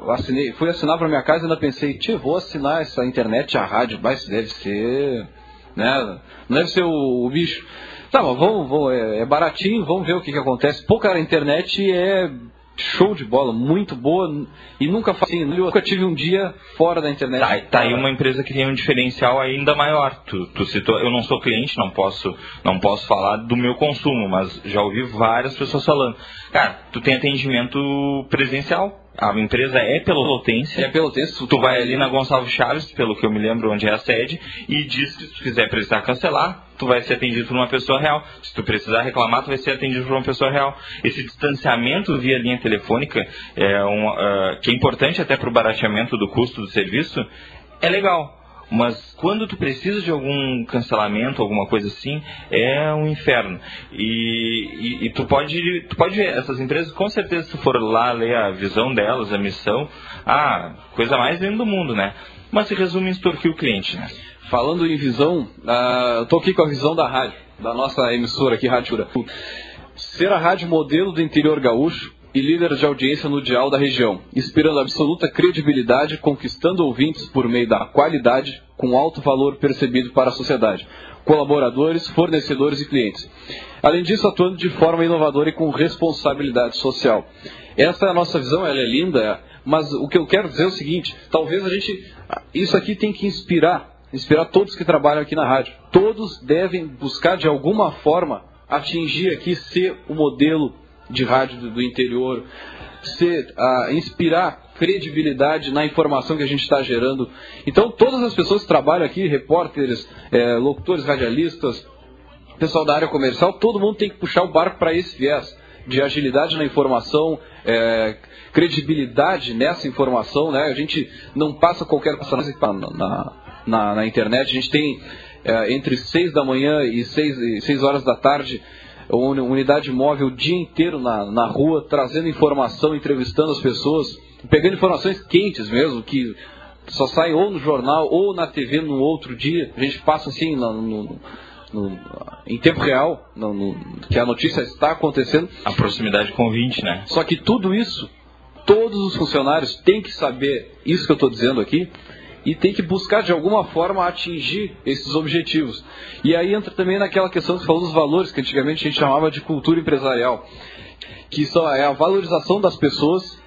eu assinei, fui assinar para minha casa, ainda pensei, tio, vou assinar essa internet, a rádio, mas deve ser, né, não deve ser o, o bicho. Tá, mas vamos, vamos, é, é baratinho, vamos ver o que, que acontece. Pô, cara, a internet é show de bola, muito boa, e nunca assim, nunca tive um dia fora da internet. Tá, tá aí uma empresa que tem um diferencial ainda maior. Tu, tu citou, eu não sou cliente, não posso, não posso falar do meu consumo, mas já ouvi várias pessoas falando. Cara, tu tem atendimento presencial. A empresa é pelotense. É pelotense. Tu vai ali na Gonçalves Chaves, pelo que eu me lembro onde é a sede, e diz que se tu quiser precisar cancelar, tu vai ser atendido por uma pessoa real. Se tu precisar reclamar, tu vai ser atendido por uma pessoa real. Esse distanciamento via linha telefônica, é um, uh, que é importante até para o barateamento do custo do serviço, é legal. Mas quando tu precisa de algum cancelamento, alguma coisa assim, é um inferno. E, e, e, tu pode, tu pode ver, essas empresas, com certeza, se tu for lá ler a visão delas, a missão, ah, coisa mais linda do mundo, né? Mas se resume em extorquir o cliente, né? Falando em visão, uh, eu tô aqui com a visão da rádio, da nossa emissora aqui, Rádio Ser a rádio modelo do interior gaúcho e líder de audiência no dial da região, inspirando absoluta credibilidade, conquistando ouvintes por meio da qualidade, com alto valor percebido para a sociedade, colaboradores, fornecedores e clientes. Além disso, atuando de forma inovadora e com responsabilidade social. Essa é a nossa visão, ela é linda, mas o que eu quero dizer é o seguinte: talvez a gente. Isso aqui tem que inspirar, inspirar todos que trabalham aqui na rádio. Todos devem buscar de alguma forma atingir aqui ser o modelo de rádio do, do interior, ser, uh, inspirar credibilidade na informação que a gente está gerando. Então, todas as pessoas que trabalham aqui, repórteres, é, locutores, radialistas, pessoal da área comercial, todo mundo tem que puxar o barco para esse viés de agilidade na informação, é, credibilidade nessa informação. Né? A gente não passa qualquer coisa na, na, na internet, a gente tem é, entre 6 da manhã e 6, e 6 horas da tarde unidade móvel o dia inteiro na, na rua, trazendo informação, entrevistando as pessoas, pegando informações quentes mesmo, que só saem ou no jornal ou na TV no outro dia. A gente passa assim no, no, no, em tempo real, que a notícia está acontecendo. A proximidade com o ouvinte, né? Só que tudo isso, todos os funcionários têm que saber isso que eu estou dizendo aqui, e tem que buscar de alguma forma atingir esses objetivos. E aí entra também naquela questão que falou dos valores, que antigamente a gente chamava de cultura empresarial, que só é a valorização das pessoas,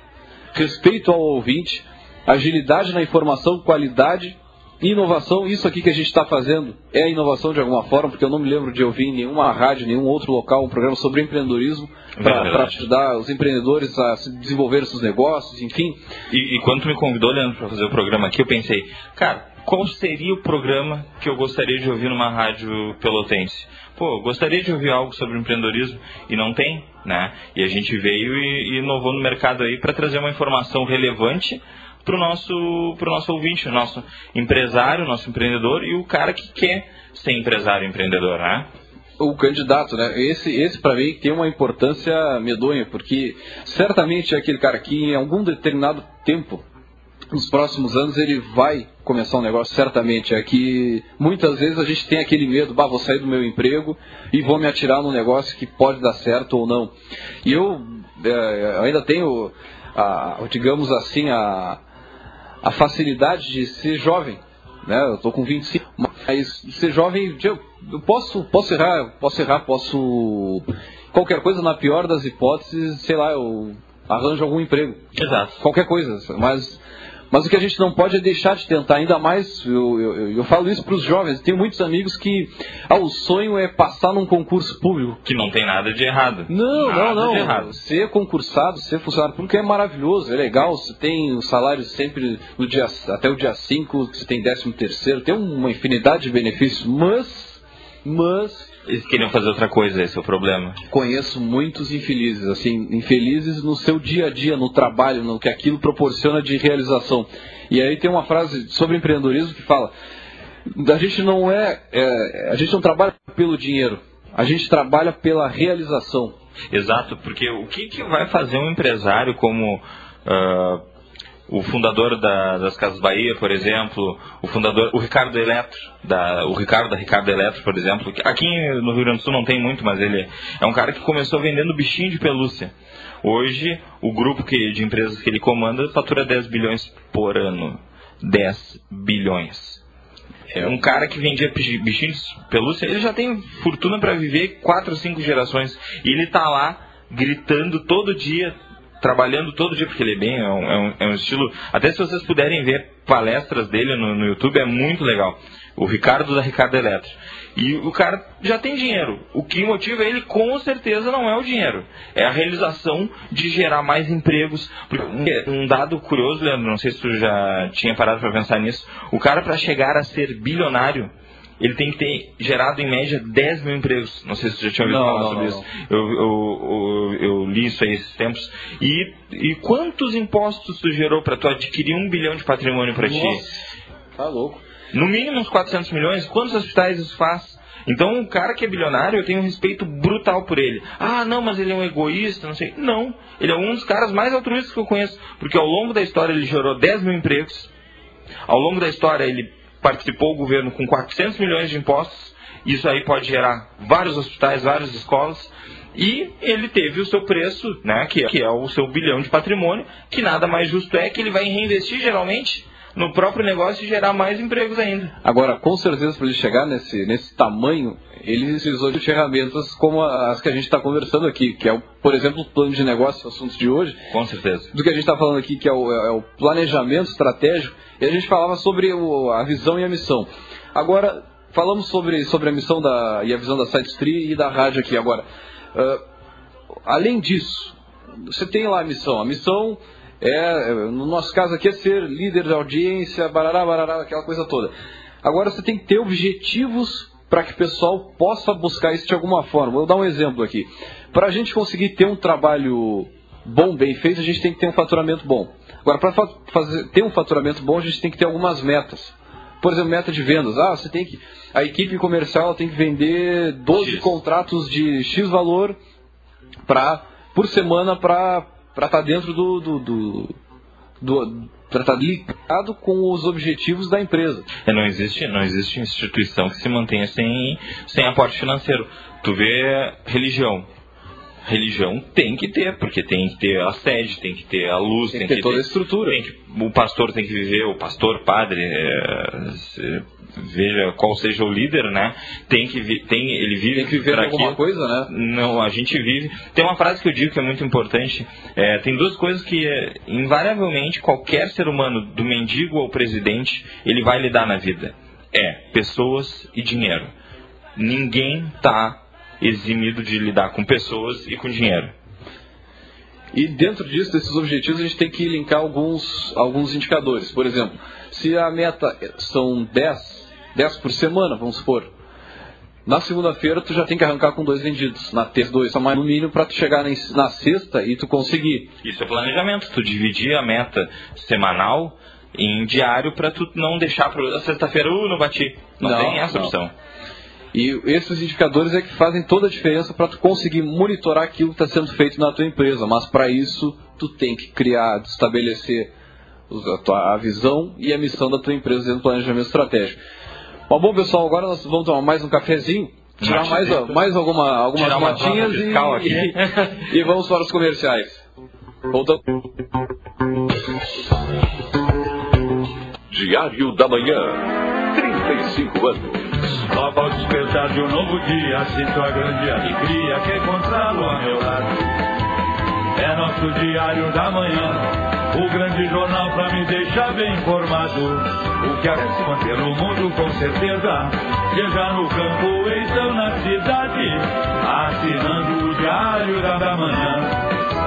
respeito ao ouvinte, agilidade na informação, qualidade inovação, isso aqui que a gente está fazendo é inovação de alguma forma, porque eu não me lembro de ouvir em nenhuma rádio, nenhum outro local, um programa sobre empreendedorismo para ajudar os empreendedores a desenvolver seus negócios, enfim. E, e quando tu me convidou, Leandro, para fazer o programa aqui, eu pensei, cara, qual seria o programa que eu gostaria de ouvir numa rádio pelotense? Pô, gostaria de ouvir algo sobre empreendedorismo e não tem, né? E a gente veio e, e inovou no mercado aí para trazer uma informação relevante para o nosso, pro nosso ouvinte, o nosso empresário, o nosso empreendedor e o cara que quer ser empresário empreendedor, né? o candidato, né? Esse, esse para mim tem uma importância medonha, porque certamente é aquele cara que em algum determinado tempo, nos próximos anos, ele vai começar um negócio, certamente. É que muitas vezes a gente tem aquele medo, bah, vou sair do meu emprego e vou me atirar num negócio que pode dar certo ou não. E eu é, ainda tenho, a, digamos assim, a, a facilidade de ser jovem. Né? Eu estou com 25, mas ser jovem, eu posso, posso errar, posso errar, posso. Qualquer coisa, na pior das hipóteses, sei lá, eu arranjo algum emprego. Exato. Qualquer coisa. Mas mas o que a gente não pode é deixar de tentar, ainda mais, eu, eu, eu falo isso para os jovens, tenho muitos amigos que ah, o sonho é passar num concurso público. Que não tem nada de errado. Não, nada não, não. Ser concursado, ser funcionário público é maravilhoso, é legal, você tem o salário sempre no dia, até o dia 5, você tem 13 terceiro, tem uma infinidade de benefícios, mas mas Eles queriam fazer outra coisa, esse é o problema. conheço muitos infelizes, assim, infelizes no seu dia a dia, no trabalho, no que aquilo proporciona de realização. E aí tem uma frase sobre empreendedorismo que fala: a gente não é, é, a gente não trabalha pelo dinheiro, a gente trabalha pela realização. Exato, porque o que, que vai fazer um empresário como ah, o fundador da- das Casas Bahia, por exemplo, o fundador, o Ricardo Eletro, da, o Ricardo da Ricardo Eletro, por exemplo, aqui no Rio Grande do Sul não tem muito, mas ele é um cara que começou vendendo bichinho de pelúcia. Hoje, o grupo que, de empresas que ele comanda fatura 10 bilhões por ano. 10 bilhões. É um cara que vendia bi- bichinhos de pelúcia, ele já tem fortuna para viver quatro ou cinco gerações. E ele tá lá gritando todo dia, trabalhando todo dia, porque ele é bem, é um, é um- é um estilo. Até se vocês puderem ver palestras dele no, no YouTube, é muito legal. O Ricardo da Ricardo Eletro. E o cara já tem dinheiro. O que motiva ele, com certeza, não é o dinheiro. É a realização de gerar mais empregos. Um dado curioso, Leandro, não sei se tu já tinha parado para pensar nisso. O cara, para chegar a ser bilionário, ele tem que ter gerado, em média, 10 mil empregos. Não sei se tu já tinha ouvido Não, falar não, sobre não, isso. Eu, eu, eu, eu li isso aí esses tempos. E, e quantos impostos tu gerou para tu adquirir um bilhão de patrimônio para ti? Tá louco. No mínimo uns 400 milhões. Quantos hospitais isso faz? Então, um cara que é bilionário, eu tenho um respeito brutal por ele. Ah, não, mas ele é um egoísta, não sei. Não. Ele é um dos caras mais altruístas que eu conheço. Porque ao longo da história ele gerou 10 mil empregos. Ao longo da história ele participou do governo com 400 milhões de impostos. Isso aí pode gerar vários hospitais, várias escolas. E ele teve o seu preço, né, que é, que é o seu bilhão de patrimônio, que nada mais justo é que ele vai reinvestir geralmente no próprio negócio e gerar mais empregos ainda. Agora, com certeza, para ele chegar nesse, nesse tamanho, ele utilizou de ferramentas como as que a gente está conversando aqui, que é, o, por exemplo, o plano de negócio, o assunto de hoje, Com certeza. do que a gente está falando aqui, que é o, é o planejamento estratégico, e a gente falava sobre o- a visão e a missão. Agora, falamos sobre, sobre a missão da, e a visão da SiteStree e da rádio aqui. Agora, ah, além disso, você tem lá a missão. A missão é, no nosso caso aqui, é ser líder de audiência, barará, barará, aquela coisa toda. Agora, você tem que ter objetivos para que o pessoal possa buscar isso de alguma forma. Vou dar um exemplo aqui. Para a gente conseguir ter um trabalho bom, bem feito, a gente tem que ter um faturamento bom. Agora, para ter um faturamento bom, a gente tem que ter algumas metas. Por exemplo, meta de vendas. Ah, você tem que. A equipe comercial tem que vender 12 X. contratos de X valor pra, por semana para estar dentro do. do, do, do para estar ligado com os objetivos da empresa. É, não existe, não existe instituição que se mantenha sem, sem aporte financeiro. Tu vê religião. Religião tem que ter, porque tem que ter a sede, tem que ter a luz, Tem tem, que ter toda a estrutura. que- o pastor tem que viver, o pastor, padre, é, veja qual seja o líder, né? Tem que vi- tem, ele vive Tem que viver alguma coisa, né? Não, a gente vive. Tem uma frase que eu digo que é muito importante. é, tem duas coisas que, é, invariavelmente, qualquer ser humano, do mendigo ao presidente, ele vai lidar na vida. É pessoas e dinheiro. Ninguém tá eximido de lidar com pessoas e com dinheiro. E dentro disso, desses objetivos, a gente tem que linkar alguns, alguns indicadores. Por exemplo, se a meta são 10, 10 por semana, vamos supor. Na segunda-feira, tu já tem que arrancar com dois vendidos. Na terça, dois mais no mínimo, para tu chegar na, na sexta e tu conseguir. Isso é planejamento. Tu dividir a meta semanal em diário para tu não deixar para sexta-feira, uh, não bati. Não, Não, tem essa não. opção. E esses indicadores é que fazem toda a diferença para tu conseguir monitorar aquilo que está sendo feito na tua empresa. Mas para isso, tu tem que criar, estabelecer a, tua, a visão e a missão da tua empresa dentro do planejamento estratégico. Mas bom, pessoal, agora nós vamos tomar mais um cafezinho, tirar mais, mais alguma, algumas Tirar notinhas e, e, e vamos para os comerciais. Voltamos. Diário da Manhã. 35 anos. Logo ao despertar de um novo dia, sinto a grande alegria que encontrá-lo a meu lado. É nosso diário da manhã, o grande jornal pra me deixar bem informado. O que acontece no mundo com certeza, seja no campo ou então na cidade. Assinando o diário da, manhã,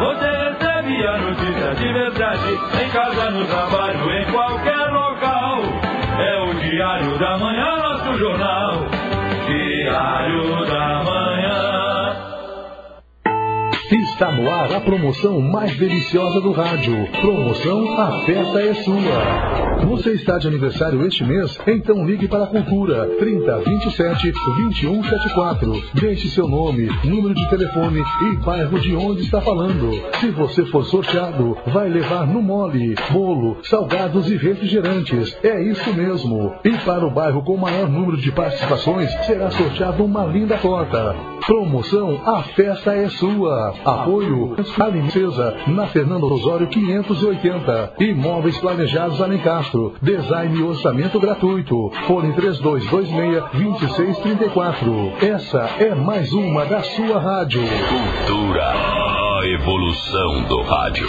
você recebe a notícia de verdade, em casa, no trabalho, em qualquer local. Diário da Manhã, nosso jornal. Diário da Manhã. Está no ar a promoção mais deliciosa do rádio. Promoção A Festa é Sua. Você está de aniversário este mês? Então ligue para a Cultura 30 27 21 74. Deixe seu nome, número de telefone e bairro de onde está falando. Se você for sorteado, vai levar no mole, bolo, salgados e refrigerantes. É isso mesmo. E para o bairro com maior número de participações, será sorteado uma linda torta. Promoção A Festa é Sua. Apoio Alincesa, na Fernando Osório 580. Imóveis planejados Alencastro. Design e orçamento gratuito. Fone 3226-2634. Essa é mais uma da sua rádio. Cultura, a evolução do rádio.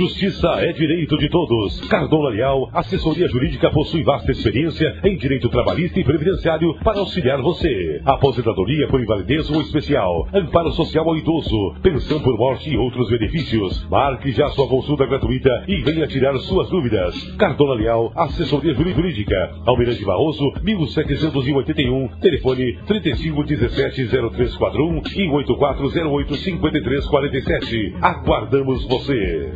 Justiça é direito de todos. Cardola Leal, assessoria jurídica possui vasta experiência em direito trabalhista e previdenciário para auxiliar você. Aposentadoria por invalidez ou especial, amparo social ao idoso, pensão por morte e outros benefícios. Marque já sua consulta gratuita e venha tirar suas dúvidas. Cardola Leal, assessoria jurídica. Almirante Barroso, 1781, telefone 35170341 e 84085347. Aguardamos você.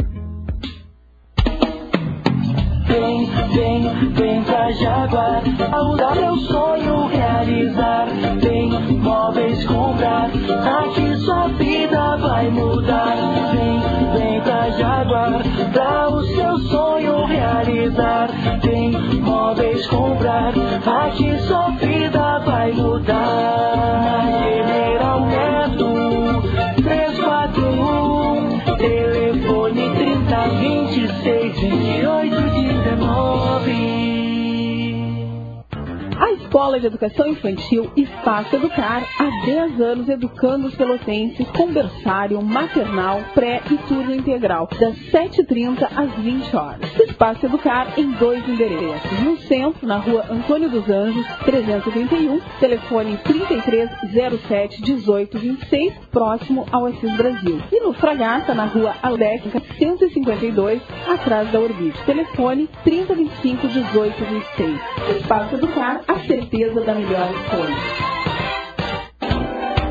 Vem, vem, vem pra Jaguar, mudar meu sonho realizar. Vem, móveis comprar, aqui sua vida vai mudar. Vem, vem pra Jaguar, pra o seu sonho realizar. Vem, móveis comprar, aqui sua vida vai mudar. Na General Escola de Educação Infantil Espaço Educar, há 10 anos educando os pelotenses com berçário, maternal, pré e turno integral, das 7h30 às 20 horas. Espaço Educar em dois endereços. No centro, na rua Antônio dos Anjos, 331, telefone 3307 1826, próximo ao Assis Brasil. E no Fragata, na rua Aléquica, 152, atrás da Orbite. Telefone 3025 1826. Espaço Educar, a certeza da melhor escolha.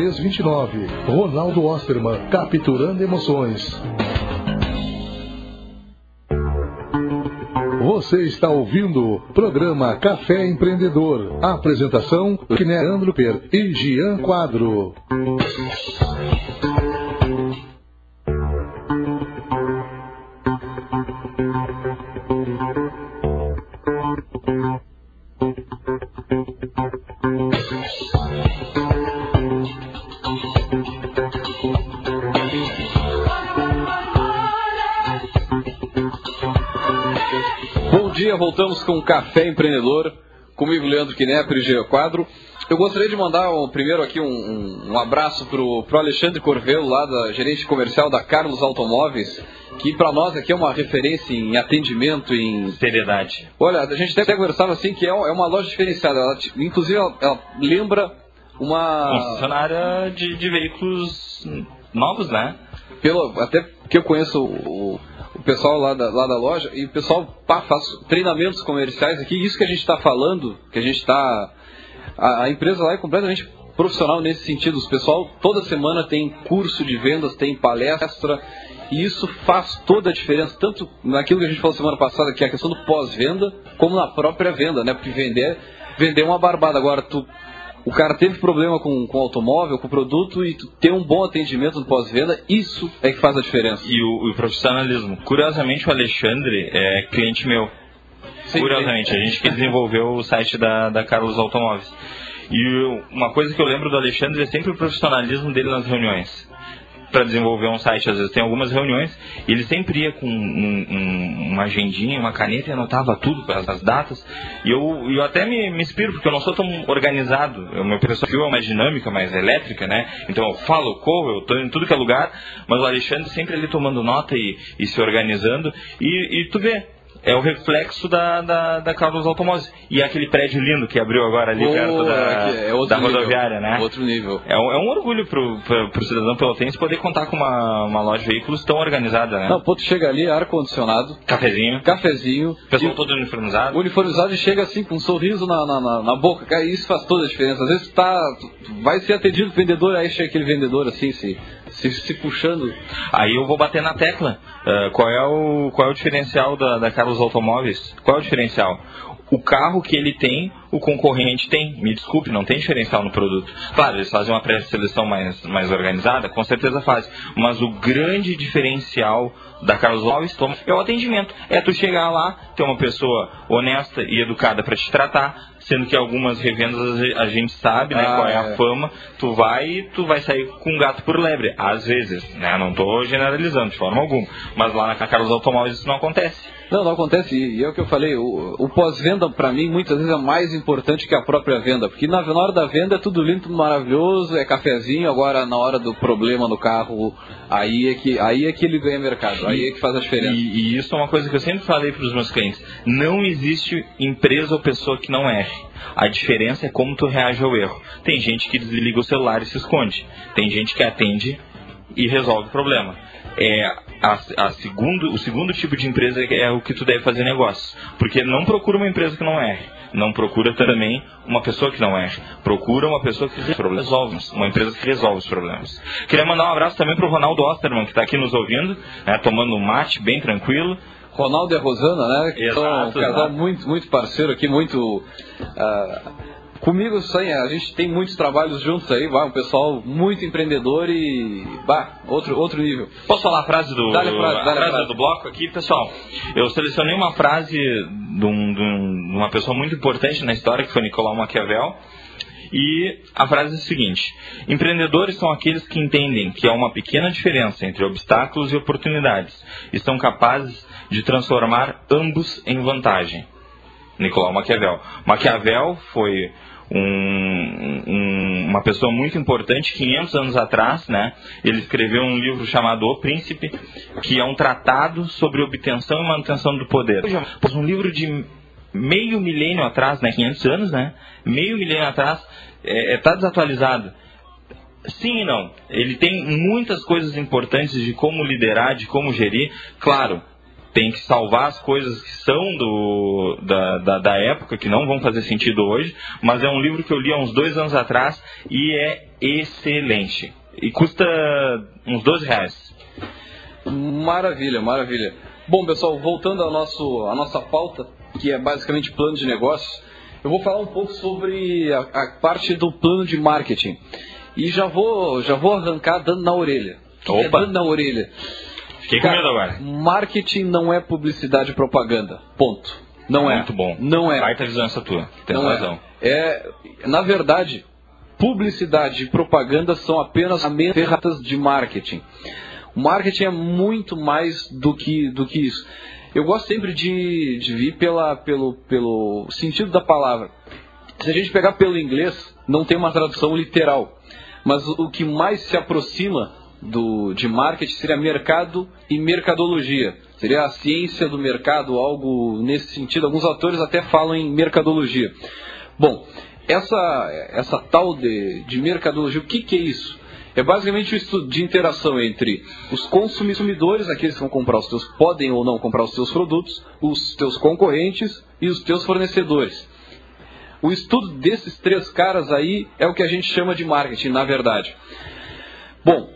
329. Ronaldo Osterman, capturando emoções. Você está ouvindo o programa Café Empreendedor. Apresentação: Kné Andruper e Gian Quadro. Voltamos com o Café Empreendedor, comigo Leandro Knepper e Geo Quadro. Eu gostaria de mandar um, primeiro aqui um, um, abraço pro, pro Alexandre Corvelo, lá da gerente comercial da Carlos Automóveis, que para nós aqui é uma referência em atendimento, em seriedade. Olha, a gente até conversava assim que é, é uma loja diferenciada. Ela, inclusive, ela, ela lembra uma concessionária de, de veículos novos, né? Pelo, até que eu conheço o, o pessoal lá da, lá da loja e o pessoal pá, faz treinamentos comerciais aqui. Isso que a gente está falando, que a gente está. A, a, empresa lá é completamente profissional nesse sentido. O pessoal toda semana tem curso de vendas, tem palestra. E isso faz toda a diferença, tanto naquilo que a gente falou semana passada, que é a questão do pós-venda, como na própria venda, né? Porque vender, vender é uma barbada. Agora, tu o cara teve problema com, com o automóvel, com o produto e ter um bom atendimento no pós-venda, isso é que faz a diferença. E o, o, profissionalismo. Curiosamente, o Alexandre é cliente meu. Sim, Curiosamente, a gente que desenvolveu o site da, da Carlos Automóveis. E uma coisa que eu lembro do Alexandre é sempre o profissionalismo dele nas reuniões. Para desenvolver um site. Às vezes tem algumas reuniões, e ele sempre ia com um, um, uma agendinha, uma caneta e anotava tudo, as datas. E eu, eu até me, me inspiro, porque eu não sou tão organizado. O meu perfil é uma dinâmica mais elétrica, né? Então eu falo, corro, eu estou em tudo que é lugar, mas o Alexandre sempre ali tomando nota e, e se organizando. E, e tu vê, é o reflexo da, da, da Carlos Automóveis. E aquele prédio lindo que abriu agora ali Pô, perto da, é da nível, rodoviária, né? Outro nível. É um, é um orgulho pro, pro, pro cidadão pelotense poder contar com uma, uma loja de veículos tão organizada, né? Não, pô, tu chega ali, ar-condicionado, Cafezinho, cafezinho, pessoal todo uniformizado. uniformizado e chega assim com um sorriso na, na, na- na boca. Cara, isso faz toda a diferença. Às vezes tu tá, tu vai ser atendido vendedor, aí chega aquele vendedor assim, se, se, se puxando. Aí eu vou bater na tecla. Ah, qual, é o, qual é o diferencial da, da Carlos Automóveis? Qual é o diferencial? O carro que ele tem, o concorrente tem. Me desculpe, não tem diferencial no produto. Claro, eles fazem uma pré-seleção mais, mais organizada, com certeza fazem. Mas o grande diferencial da Carlos Automóveis toma- é o atendimento. É tu chegar lá, ter uma pessoa honesta e educada para te tratar, sendo que algumas revendas a gente sabe, né, Ah, qual é a é. fama, tu vai e tu vai sair com um gato por lebre. Às vezes, né? Não tô generalizando de forma alguma. Mas lá na Carlos Automóveis isso não acontece. Não, não acontece. E, é o que eu falei, o, o pós-venda pra mim muitas vezes é mais importante que a própria venda. Porque na, na hora da venda é tudo lindo, tudo maravilhoso, é cafezinho. Agora na hora do problema no carro, aí é que, aí é que ele ganha mercado. Aí é que faz a diferença. E, e isso é uma coisa que eu sempre falei para os meus clientes. Não existe empresa ou pessoa que não erre. A diferença é como tu reage ao erro. Tem gente que desliga o celular e se esconde. Tem gente que atende e resolve o problema. É, a, a segundo, o segundo tipo de empresa é o que tu deve fazer negócio. Porque não procura uma empresa que não erre. Não procura também uma pessoa que não erre. Procura uma pessoa que resolve, uma empresa que resolve os problemas. Queria mandar um abraço também para o Ronaldo Osterman, que está aqui nos ouvindo, né, tomando um mate bem tranquilo. Ronaldo e a Rosana, né? Que são um Exato, casal exato. muito, muito parceiro aqui, muito. ah, comigo, aí, a gente tem muitos trabalhos juntos aí, vai, um pessoal muito empreendedor e. Bah, outro, outro nível. Posso falar a frase do, Dá-lhe a frase, dá-lhe a frase frase. do bloco aqui, pessoal? Eu selecionei uma frase de, um- de um- de uma pessoa muito importante na história, que foi Nicolau Maquiavel. E a frase é a seguinte: Empreendedores são aqueles que entendem que há uma pequena diferença entre obstáculos e oportunidades e são capazes de transformar ambos em vantagem. Nicolau Maquiavel. Maquiavel foi um- um- uma pessoa muito importante, 500 anos atrás, né? Ele escreveu um livro chamado O Príncipe, que é um tratado sobre obtenção e manutenção do poder. Um livro de meio milênio atrás, né? 500 anos, né? Meio milênio atrás, está desatualizado. Sim e não. Ele tem muitas coisas importantes de como liderar, de como gerir. Claro, tem que salvar as coisas que são do, da, da, da época, que não vão fazer sentido hoje, mas é um livro que eu li há uns dois anos atrás e é excelente. E custa uns 12 reais. Maravilha, maravilha. Bom, pessoal, voltando ao nosso, à nossa pauta, que é basicamente plano de negócios, eu vou falar um pouco sobre a, a parte do plano de marketing. E já vou, já vou arrancar dando na orelha. É Opa. dando na orelha? Fiquei com medo agora. Marketing não é publicidade e propaganda. Ponto. Não é. Muito bom. Não é. Baita visão essa tua. Tem não razão. É. é. Na verdade, publicidade e propaganda são apenas ferramentas de marketing. O marketing é muito mais do que, do que isso. Eu gosto sempre de, de vir pela, pelo, pelo sentido da palavra. Se a gente pegar pelo inglês, não tem uma tradução literal. Mas o que mais se aproxima do, de marketing seria mercado e mercadologia. Seria a ciência do mercado, algo nesse sentido. Alguns autores até falam em mercadologia. Bom, essa, essa tal de, de mercadologia, o que, que é isso? É basicamente o estudo de interação entre os consumidores, aqueles que vão comprar os teus, podem ou não comprar os teus produtos, os teus concorrentes e os teus fornecedores. O estudo desses três caras aí é o que a gente chama de marketing, na verdade. Bom,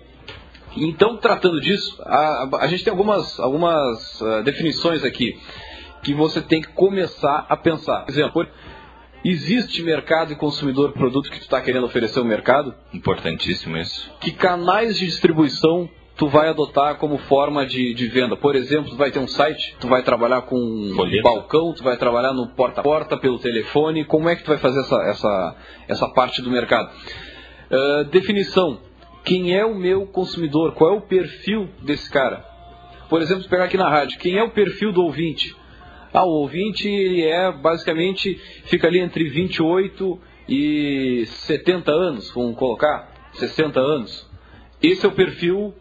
então tratando disso, a, a gente tem algumas, algumas ah, definições aqui que você tem que começar a pensar. Por exemplo, existe mercado e consumidor produto que tu está querendo oferecer ao mercado? Importantíssimo isso. Que canais de distribuição tu vai adotar como forma de, de venda? Por exemplo, tu vai ter um site, tu vai trabalhar com um Folheto. balcão, tu vai trabalhar no porta a porta, pelo telefone. Como é que tu vai fazer essa, essa, essa parte do mercado? Ah, definição. Quem é o meu consumidor, qual é o perfil desse cara. Por exemplo, pegar aqui na rádio, quem é o perfil do ouvinte? Ah, o ouvinte ele é basicamente fica ali entre 28 e 70 anos, vamos colocar, 60 anos. Esse é o perfil.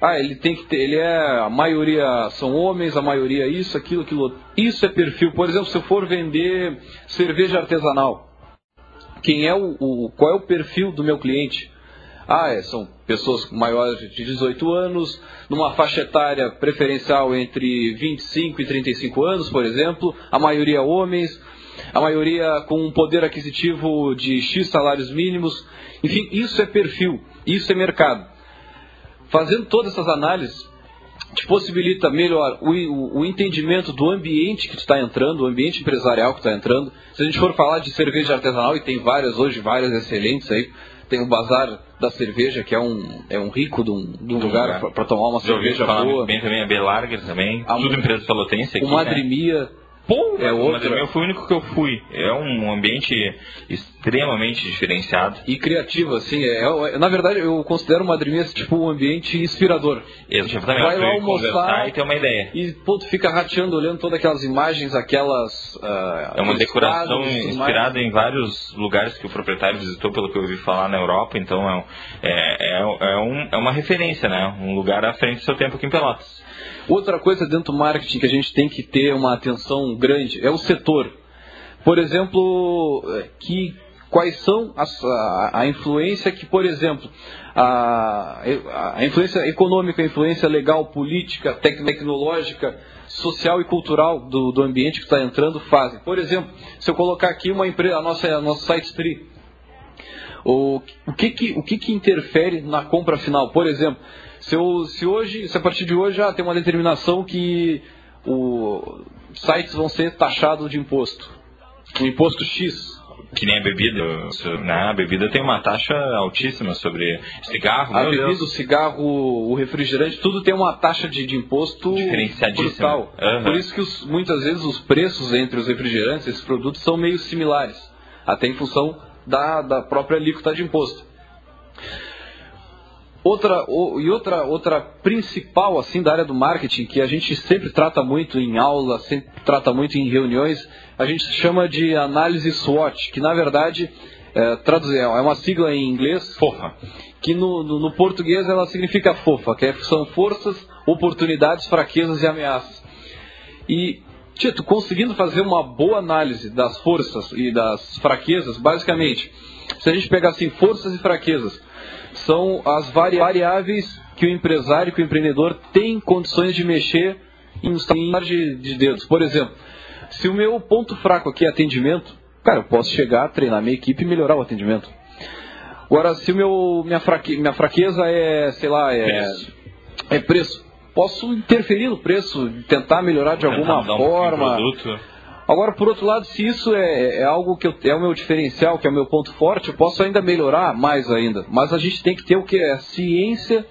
Ah, ele tem que ter, ele é a maioria são homens, a maioria é isso, aquilo, aquilo. Isso é perfil. Por exemplo, se eu for vender cerveja artesanal, quem é o, o qual é o perfil do meu cliente? Ah, é, são pessoas maiores de 18 anos, numa faixa etária preferencial entre 25 e 35 anos, por exemplo, a maioria homens, a maioria com um poder aquisitivo de X salários mínimos. Enfim, isso é perfil, isso é mercado. Fazendo todas essas análises, te possibilita melhor o, o, entendimento do ambiente que tu está entrando, o ambiente empresarial que está entrando. Se a gente for falar de cerveja artesanal, e tem várias hoje, várias excelentes aí, tem o Bazar da Cerveja, que é um, é um rico de um, de um lugar para tomar uma Já cerveja boa. bem também, a Belarger também, A- tudo empresa pelotense aqui, O né? Madrimia Pô, é o outra. Madrimia eu fui o único que eu fui. É um ambiente extremamente diferenciado. e criativo, assim. É, é- na verdade, eu considero o Madrimia tipo um ambiente inspirador. Exatamente. Vai lá almoçar e ter uma ideia. e pô, tu fica rateando, olhando todas aquelas imagens, aquelas. ah, É uma decoração inspirada em vários lugares que o proprietário visitou, pelo que eu ouvi falar na Europa. Então é, é, é, é um- é uma referência, né? Um lugar à frente do seu tempo aqui em Pelotas. Outra coisa dentro do marketing que a gente tem que ter uma atenção grande é o setor. Por exemplo, eh, que quais são as, a, a influência que, por exemplo, a, a influência econômica, a influência legal, política, tec- tecnológica, social e cultural do, do ambiente que está entrando fazem. Por exemplo, se eu colocar aqui uma empresa, a nossa, a nossa site tree, o, o, que, que, o que, que interfere na compra final? Por exemplo, se, eu, se hoje, se a partir de hoje já tem uma determinação que os sites vão ser taxados de imposto, um imposto X. Que nem a bebida. Né? A bebida tem uma taxa altíssima sobre cigarro. A bebida, Deus. o cigarro, o refrigerante, tudo tem uma taxa de, de imposto Diferenciadíssima. Aham. Por isso que os- muitas vezes os preços entre os refrigerantes, esses produtos, são meio similares, até em função da, da própria alíquota de imposto. Outra, e outra, outra principal assim da área do marketing que a gente sempre trata muito em aula, sempre trata muito em reuniões, a gente chama de análise SWOT, que na verdade é, traduzir, é uma sigla em inglês, Fofa. que no, no- no português ela significa fofa, que é- são forças, oportunidades, fraquezas e ameaças. E, Tito, conseguindo fazer uma boa análise das forças e das fraquezas, basicamente, se a gente pegar assim, forças e fraquezas, são as vari- variáveis que o empresário, que o empreendedor tem condições de mexer em um estalar de, de dedos. Por exemplo, se o meu ponto fraco aqui é atendimento, cara, eu posso chegar, treinar minha equipe e melhorar o atendimento. Agora, se o meu, minha, fraque, minha fraqueza é, sei lá, é Preço. é preço, posso interferir no preço, tentar melhorar de alguma um forma. produto. Agora, por outro lado, se isso é, é algo que eu- é o meu diferencial, que é o meu ponto forte, eu posso ainda melhorar mais ainda. Mas a gente tem que ter o que? É a ciência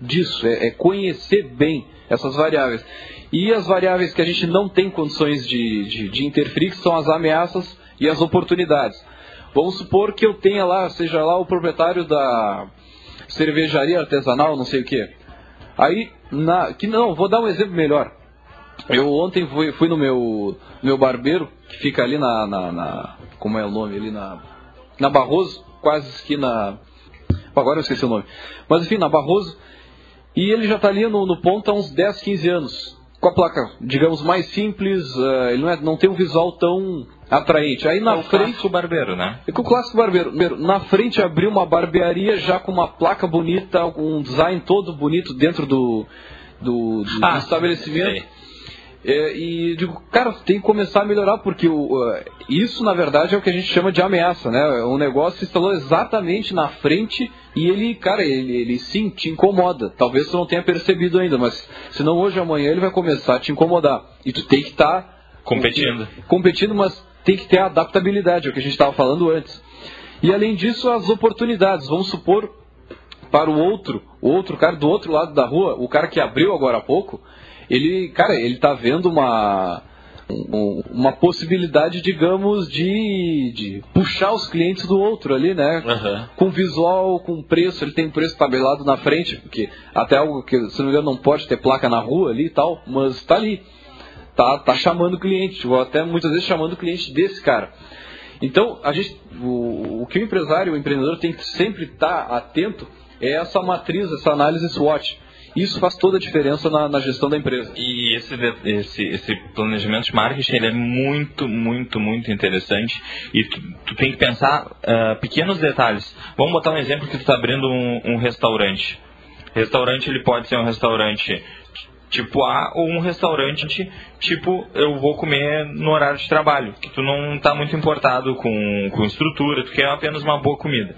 disso, é, é conhecer bem essas variáveis. E as variáveis que a gente não tem condições de, de, de interferir, são as ameaças e as oportunidades. Vamos supor que eu tenha lá, seja lá o proprietário da cervejaria artesanal, não sei o que. Aí, na, que não, vou dar um exemplo melhor. Eu ontem fui, fui no meu, meu barbeiro, que fica ali na, na, na- Como é o nome? Ali na. Na Barroso, quase esquina. Agora eu esqueci o nome. Mas enfim, na Barroso. E ele já está ali no, no ponto há uns 10, 15 anos. Com a placa, digamos, mais simples, eh, ele não, é- não tem um visual tão atraente. Aí na É o frente. clássico barbeiro, né? É com o clássico barbeiro. Na frente abriu uma barbearia já com uma placa bonita, um design todo bonito dentro do, do, do- do Ah, estabelecimento. sei. É, e digo, cara, tem que começar a melhorar, porque o, isso na verdade é o que a gente chama de ameaça, né? O negócio se instalou exatamente na frente e ele, cara, ele, ele sim te incomoda. Talvez tu não tenha percebido ainda, mas senão hoje ou amanhã ele vai começar a te incomodar. E tu tem que estar Competindo. competindo, mas tem que ter a adaptabilidade, é o que a gente estava falando antes. E além disso, as oportunidades. Vamos supor para o outro, o outro cara do outro lado da rua, o cara que abriu agora há pouco, ele, cara, ele tá vendo uma um, uma possibilidade, digamos, de, de, puxar os clientes do outro ali, né? Uhum. Com visual, com preço, ele tem preço tabelado na frente, porque até algo que, se não me engano, não pode ter placa na rua ali e tal, mas está ali. Tá, tá chamando o cliente, ou até muitas vezes chamando o cliente desse cara. Então, a gente, o, o que o empresário, o empreendedor tem que sempre estar tá atento é essa matriz, essa análise SWOT. Isso faz toda a diferença na, na gestão da empresa. E esse, esse, esse, planejamento de marketing ele é muito, muito, muito interessante. E tu, tu tem que pensar uh, pequenos detalhes. Vamos botar um exemplo que tu está abrindo um, um restaurante. Restaurante ele pode ser um restaurante tipo A ou um restaurante tipo eu vou comer no horário de trabalho, que tu não está muito importado com, com estrutura, tu quer apenas uma boa comida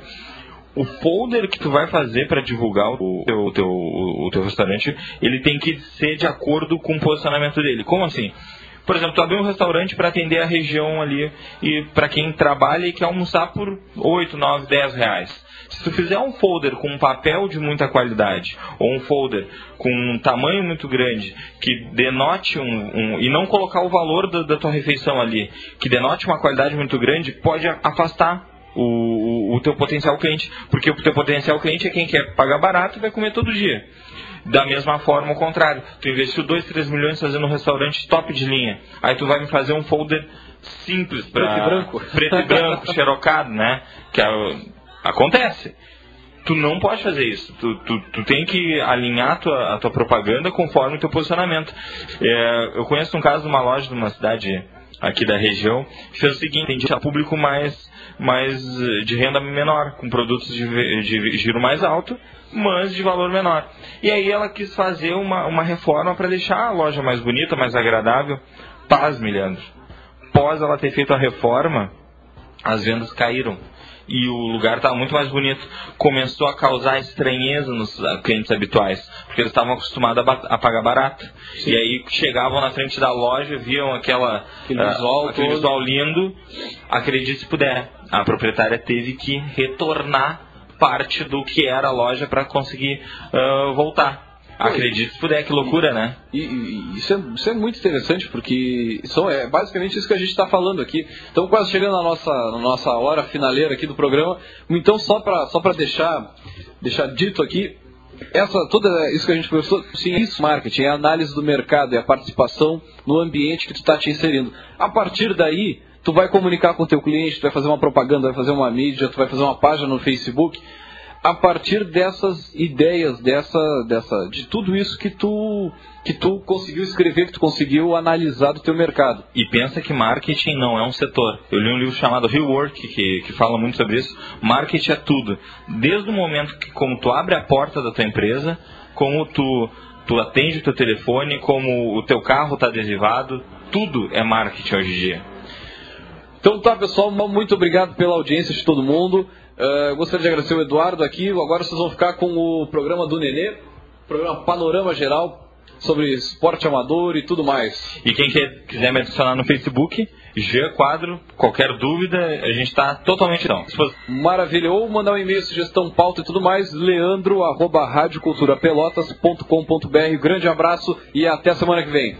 o folder que tu vai fazer para divulgar o teu, o teu, o teu restaurante, ele tem que ser de acordo com o posicionamento dele. Como assim? Por exemplo, tu abriu um restaurante para atender a região ali e para quem trabalha e quer almoçar por 8, 9, 10 reais. Se tu fizer um folder com um papel de muita qualidade ou um folder com um tamanho muito grande que denote um, um e não colocar o valor da, da tua refeição ali, que denote uma qualidade muito grande, pode afastar o, o, teu potencial cliente. Porque o teu potencial cliente é quem quer pagar barato e vai comer todo dia. Da mesma forma, o contrário. Tu investiu 2, 3 milhões fazendo um restaurante top de linha. Aí tu vai me fazer um folder simples para preto e branco, preto e branco xerocado, né? Que é, acontece. Tu não pode fazer isso. Tu, tu, tu tem que alinhar a tua, a tua propaganda conforme o teu posicionamento. É, eu conheço um caso de uma loja de uma cidade aqui da região que fez o seguinte: tem público mais mas eh, de renda menor, com produtos de, de giro mais alto, mas de valor menor. E aí ela quis fazer uma, uma reforma para deixar a loja mais bonita, mais agradável. Paz, Leandro. Após ela ter feito a reforma, as vendas caíram e o lugar estava muito mais bonito. Começou a causar estranheza nos clientes habituais, porque eles estavam acostumados a, pagar barato. Sim. E aí chegavam na frente da loja, viam aquela, aquele, uh, visual, aquele visual lindo. Acredite se puder, a proprietária teve que retornar parte do que era a loja para conseguir uh, voltar. Acredito se puder, que loucura, né? E, e isso, é, isso, é, muito interessante, porque são, é basicamente isso que a gente está falando aqui. Então, quase chegando na nossa, na nossa hora finaleira aqui do programa. Então, só para só deixar, deixar dito aqui, essa, tudo isso que a gente conversou, sim, é isso marketing, é a análise do mercado, é a participação no ambiente que tu está te inserindo. A partir daí, tu vai comunicar com o teu cliente, tu vai fazer uma propaganda, vai fazer uma mídia, tu vai fazer uma página no Facebook a partir dessas ideias, dessa, dessa, de tudo isso que tu, que tu conseguiu escrever, que tu conseguiu analisar do teu mercado. E pensa que marketing não é um setor. Eu li um livro chamado Rework, que, que fala muito sobre isso. Marketing é tudo. Desde o momento que como tu abre a porta da tua empresa, como tu, tu atende o teu telefone, como o teu carro está adesivado, tudo é marketing hoje em dia. Então tá, pessoal, muito obrigado pela audiência de todo mundo. Uh, gostaria de agradecer o Eduardo aqui. Agora vocês vão ficar com o programa do Nenê, programa Panorama Geral sobre esporte amador e tudo mais. E quem quer, quiser me adicionar no Facebook, Jean Quadro, qualquer dúvida, a gente está totalmente não. Maravilha. Ou mandar um e-mail, sugestão, pauta e tudo mais, leandro, arroba radioculturapelotas.com.br. Grande abraço e até a semana que vem.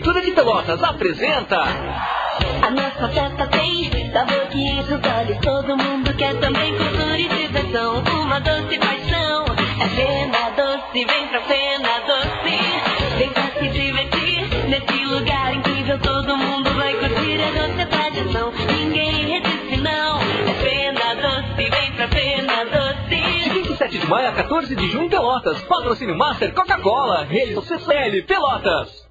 Pelotas apresenta. A nossa festa tem sabor que olhos. Todo mundo quer também cultura e diversão. Uma doce paixão. É Fena Doce, vem pra Fena Doce. Vem pra se divertir nesse lugar incrível. Todo mundo vai curtir. A doce é tradição. Ninguém resiste, não. É Fena Doce, vem pra Fena Doce. De 27 de maio a 14 de junho, Pelotas. Patrocínio Master Coca-Cola. Rede CCL Pelotas.